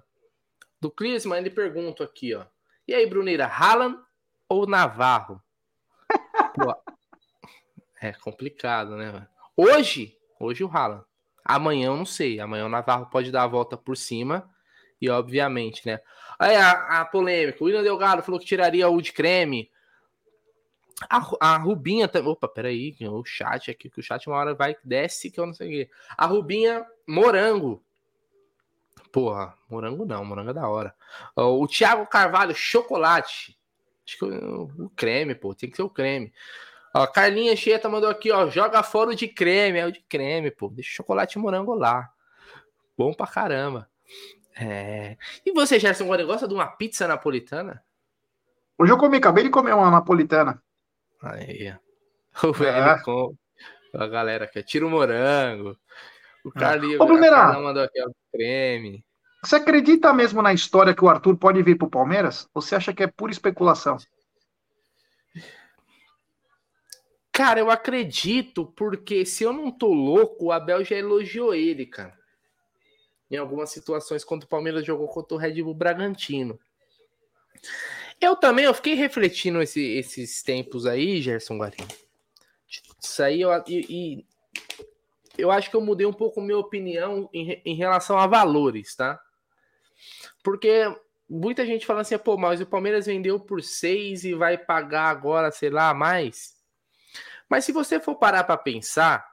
do Clisman, ele pergunta aqui, ó. E aí, Brunira, Haaland ou Navarro? Pô, é complicado, né? Hoje, hoje o Haaland. Amanhã eu não sei. Amanhã o Navarro pode dar a volta por cima. E obviamente, né? Aí a, a polêmica. O William Delgado falou que tiraria o de creme. A, a Rubinha também. Opa, peraí. O chat aqui, que o chat uma hora vai, desce, que eu não sei o quê. A Rubinha Morango. Porra, morango não, morango é da hora. O Thiago Carvalho, chocolate. Acho que o, o creme, pô, tem que ser o creme. Ó, Carlinha Cheta mandou aqui, ó. Joga fora o de creme. É o de creme, pô. Deixa o chocolate morango lá. Bom pra caramba. É... E você, Gerson, agora gosta de uma pizza napolitana? Hoje eu comi, acabei de comer uma napolitana. Aí, o velho é. com a galera que tira o morango. O é. Carlinho Ô, Brunerá, mandou aqui ó, creme. Você acredita mesmo na história que o Arthur pode vir pro Palmeiras? Ou você acha que é pura especulação? Cara, eu acredito, porque se eu não tô louco, o Abel já elogiou ele, cara. Em algumas situações, quando o Palmeiras jogou contra o Red Bull Bragantino. Eu também, eu fiquei refletindo esse, esses tempos aí, Gerson Guarim. Isso aí, eu, e, e, eu acho que eu mudei um pouco minha opinião em, em relação a valores, tá? Porque muita gente fala assim, pô, mas o Palmeiras vendeu por seis e vai pagar agora, sei lá, mais. Mas se você for parar para pensar,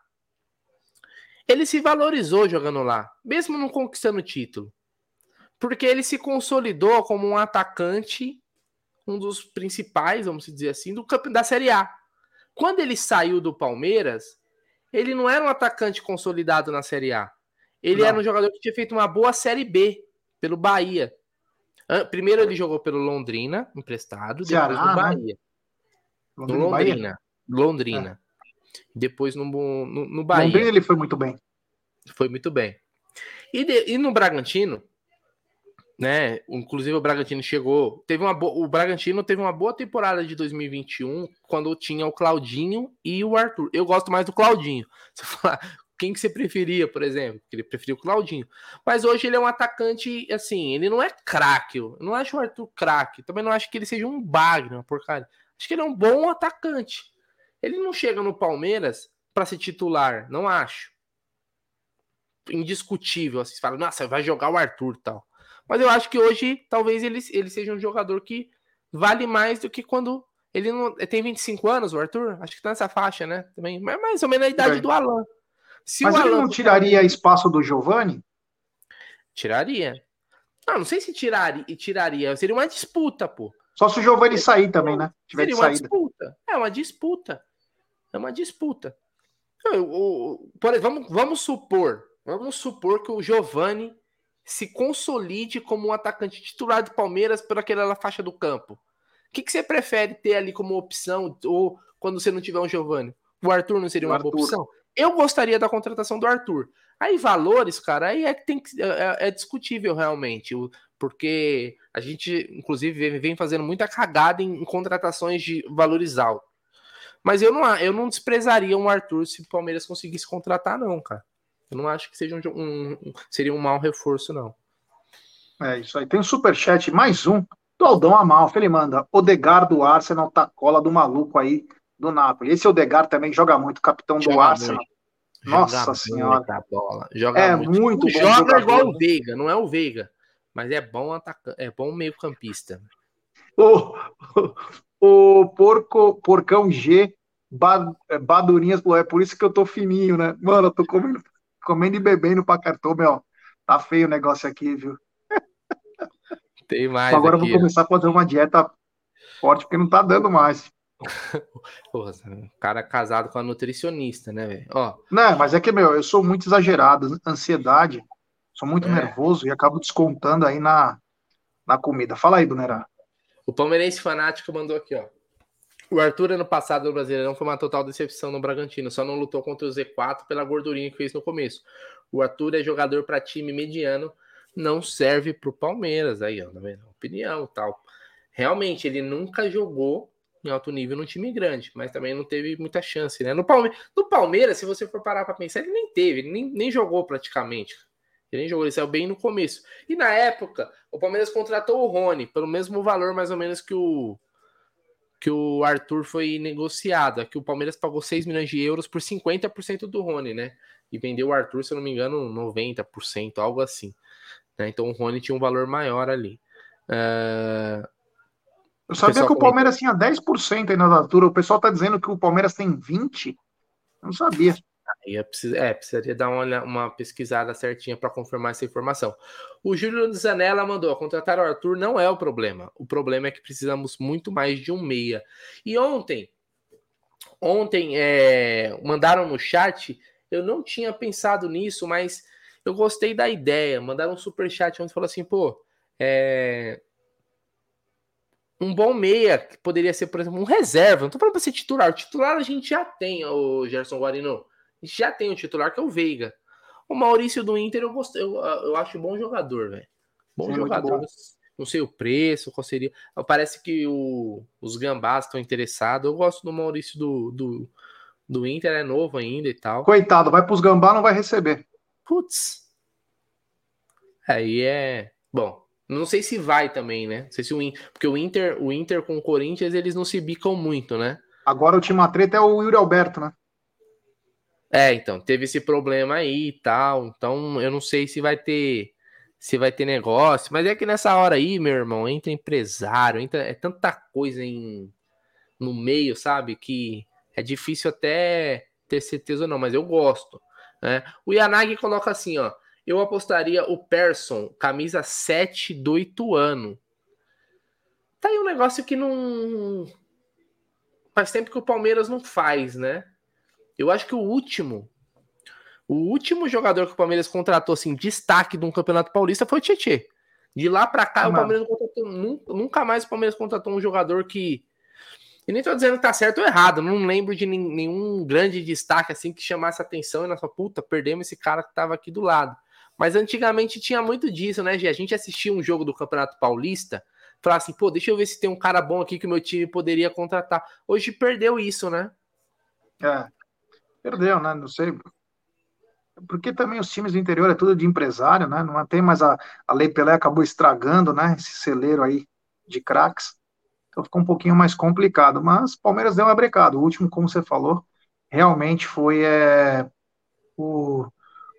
ele se valorizou jogando lá, mesmo não conquistando título. Porque ele se consolidou como um atacante, um dos principais, vamos dizer assim, do da Série A. Quando ele saiu do Palmeiras, ele não era um atacante consolidado na Série A. Ele não. era um jogador que tinha feito uma boa Série B pelo Bahia. Primeiro ele jogou pelo Londrina, emprestado, Ceará, depois no né? Bahia. Né? No Londrina. Bahia? Londrina. É. Depois no, no, no Bahia. Londrina ele foi muito bem. Foi muito bem. E, de, e no Bragantino, né? Inclusive o Bragantino chegou. Teve uma o Bragantino teve uma boa temporada de 2021 quando tinha o Claudinho e o Arthur. Eu gosto mais do Claudinho. Você fala, quem que você preferia, por exemplo? Ele preferia o Claudinho. Mas hoje ele é um atacante, assim, ele não é craque. Eu não acho o Arthur craque. Também não acho que ele seja um bagno, uma porcaria. Acho que ele é um bom atacante. Ele não chega no Palmeiras para ser titular, não acho. Indiscutível, assim, fala, nossa, vai jogar o Arthur tal. Mas eu acho que hoje talvez ele, ele seja um jogador que vale mais do que quando ele não tem 25 anos, o Arthur, acho que tá nessa faixa, né? Também, mas mais ou menos a idade é. do Alan. Se mas ele Alan não tiraria espaço do Giovani? Tiraria. Não, não sei se tiraria, tiraria, seria uma disputa, pô. Só se o Giovani sair também, né? Tiver seria uma disputa. É uma disputa. É uma disputa. Eu, eu, vamos, vamos supor, vamos supor que o Giovani se consolide como um atacante titular do Palmeiras por aquela faixa do campo? O que, que você prefere ter ali como opção, ou quando você não tiver um Giovanni? O Arthur não seria uma boa opção? Eu gostaria da contratação do Arthur. Aí valores, cara, aí é que tem que, é, é discutível realmente, porque a gente, inclusive, vem fazendo muita cagada em, em contratações de valores altos. Mas eu não, eu não desprezaria um Arthur se o Palmeiras conseguisse contratar, não, cara. Eu não acho que seja um, um seria um mau reforço, não. É isso aí. Tem um superchat, mais um, do Aldão Amalfi. Ele manda: Odegar do Arsenal tá cola do maluco aí do Napoli. Esse Odegar também joga muito, capitão joga do Arsenal. Muito. Nossa joga senhora. Bola. Joga é muito, muito bom. Joga jogador. igual o Veiga, não é o Veiga, mas é bom atacante, é bom meio-campista. O, o, porco, porcão G é, Badurinhas, é por isso que eu tô fininho, né? Mano, eu tô comendo, comendo e bebendo pra cartão, meu. Tá feio o negócio aqui, viu? Tem mais. Agora aqui, eu vou começar a fazer uma dieta forte, porque não tá dando mais. Porra, cara casado com a nutricionista, né, velho? Ó. Não, mas é que, meu, eu sou muito exagerado, ansiedade, sou muito é. nervoso e acabo descontando aí na, na comida. Fala aí, Brunerá. O palmeirense fanático mandou aqui, ó. O Arthur, ano passado no Brasileirão, foi uma total decepção no Bragantino. Só não lutou contra o Z4 pela gordurinha que fez no começo. O Arthur é jogador para time mediano, não serve para o Palmeiras. Aí, ó, na minha opinião tal. Realmente, ele nunca jogou em alto nível no time grande, mas também não teve muita chance, né? No, Palme no Palmeiras, se você for parar para pensar, ele nem teve, ele nem, nem jogou praticamente. Ele nem jogou, ele saiu bem no começo. E na época, o Palmeiras contratou o Rony pelo mesmo valor, mais ou menos, que o que o Arthur foi negociado. Aqui o Palmeiras pagou 6 milhões de euros por 50% do Rony, né? E vendeu o Arthur, se eu não me engano, 90%, algo assim. Né? Então o Rony tinha um valor maior ali. Uh... Eu sabia que o Palmeiras tinha 10% aí na altura. O pessoal tá dizendo que o Palmeiras tem 20%. Eu não sabia. Aí é, é, precisaria dar uma, uma pesquisada certinha para confirmar essa informação. O Júlio Zanella mandou: contratar o Arthur não é o problema. O problema é que precisamos muito mais de um meia. E ontem, ontem é, mandaram no chat. Eu não tinha pensado nisso, mas eu gostei da ideia. Mandaram um super chat onde falou assim: pô, é, um bom meia, que poderia ser, por exemplo, um reserva. Não tô falando para ser titular. O titular a gente já tem, o Gerson Guarino já tem um titular que é o Veiga. O Maurício do Inter eu gostei, eu, eu acho bom jogador, velho. Bom Sim, jogador. Bom. Não sei o preço, qual seria. Parece que o, os gambás estão interessados. Eu gosto do Maurício do, do, do Inter, é novo ainda e tal. Coitado, vai pros gambá, não vai receber. Putz. Aí é. Bom, não sei se vai também, né? Não sei se o Inter. Porque o Inter, o Inter com o Corinthians, eles não se bicam muito, né? Agora o time treta é o Yuri Alberto, né? É, então, teve esse problema aí e tal. Então, eu não sei se vai ter se vai ter negócio, mas é que nessa hora aí, meu irmão, entra empresário, entra é tanta coisa em no meio, sabe, que é difícil até ter certeza ou não, mas eu gosto, né? O Yanagi coloca assim, ó, eu apostaria o Person, camisa 7 do Ituano. Tá aí um negócio que não faz tempo que o Palmeiras não faz, né? Eu acho que o último, o último jogador que o Palmeiras contratou, assim, destaque de um Campeonato Paulista foi o Tietê. De lá para cá, o Palmeiras contratou, nunca mais o Palmeiras contratou um jogador que. E nem tô dizendo que tá certo ou errado, não lembro de nenhum grande destaque assim que chamasse atenção e na sua puta, perdemos esse cara que tava aqui do lado. Mas antigamente tinha muito disso, né, Gê? A gente assistia um jogo do Campeonato Paulista, falava assim, pô, deixa eu ver se tem um cara bom aqui que o meu time poderia contratar. Hoje perdeu isso, né? É. Perdeu, né? Não sei. Porque também os times do interior é tudo de empresário, né? Não tem mais a, a Lei Pelé acabou estragando, né? Esse celeiro aí de craques. Então ficou um pouquinho mais complicado. Mas Palmeiras deu uma brecada. O último, como você falou, realmente foi é, o,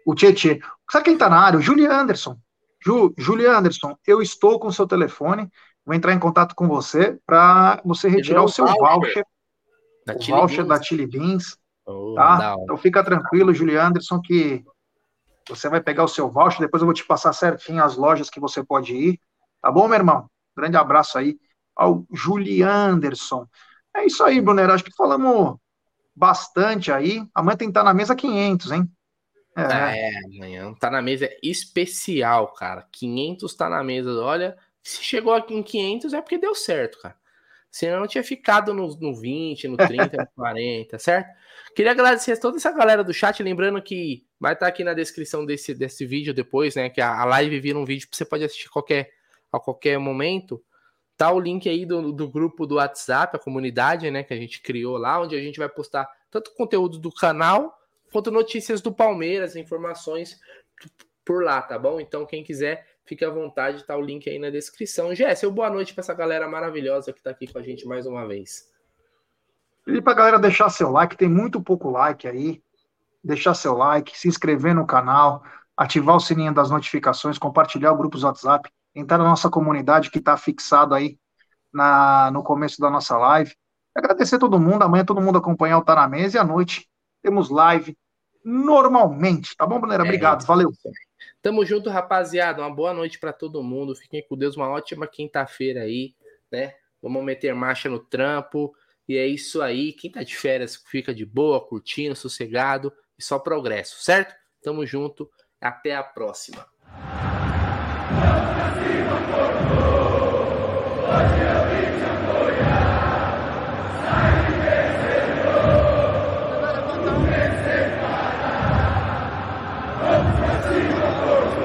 o Tietê. Sabe quem tá na área? O Julian Anderson. Ju, Julian Anderson, eu estou com o seu telefone. Vou entrar em contato com você para você retirar o seu voucher. Voucher da Chili Beans Oh, tá? Então fica tranquilo, Julian Anderson, que você vai pegar o seu voucher, depois eu vou te passar certinho as lojas que você pode ir. Tá bom, meu irmão? Grande abraço aí ao Julian Anderson. É isso aí, Brunner. Acho que falamos bastante aí. Amanhã tem que estar na mesa 500, hein? É. é, amanhã tá na mesa especial, cara. 500 tá na mesa. Olha, se chegou aqui em 500 é porque deu certo, cara. Senão eu tinha ficado no, no 20, no 30, no 40, certo? Queria agradecer a toda essa galera do chat, lembrando que vai estar tá aqui na descrição desse, desse vídeo depois, né? Que a, a live vira um vídeo que você pode assistir qualquer, a qualquer momento. Tá o link aí do, do grupo do WhatsApp, a comunidade, né? Que a gente criou lá, onde a gente vai postar tanto conteúdo do canal quanto notícias do Palmeiras, informações por lá, tá bom? Então, quem quiser, fique à vontade, tá o link aí na descrição. Jéssica, boa noite para essa galera maravilhosa que tá aqui com a gente mais uma vez. E pra galera deixar seu like, tem muito pouco like aí. Deixar seu like, se inscrever no canal, ativar o sininho das notificações, compartilhar o grupo do WhatsApp, entrar na nossa comunidade que está fixado aí na, no começo da nossa live. Agradecer a todo mundo. Amanhã todo mundo acompanhar o Tá na Mesa e à noite temos live normalmente, tá bom, Brunera? É, Obrigado, valeu. Tamo junto, rapaziada. Uma boa noite para todo mundo. Fiquem com Deus, uma ótima quinta-feira aí, né? Vamos meter marcha no trampo. E é isso aí. Quem tá de férias fica de boa, curtindo, sossegado e só progresso, certo? Tamo junto. Até a próxima.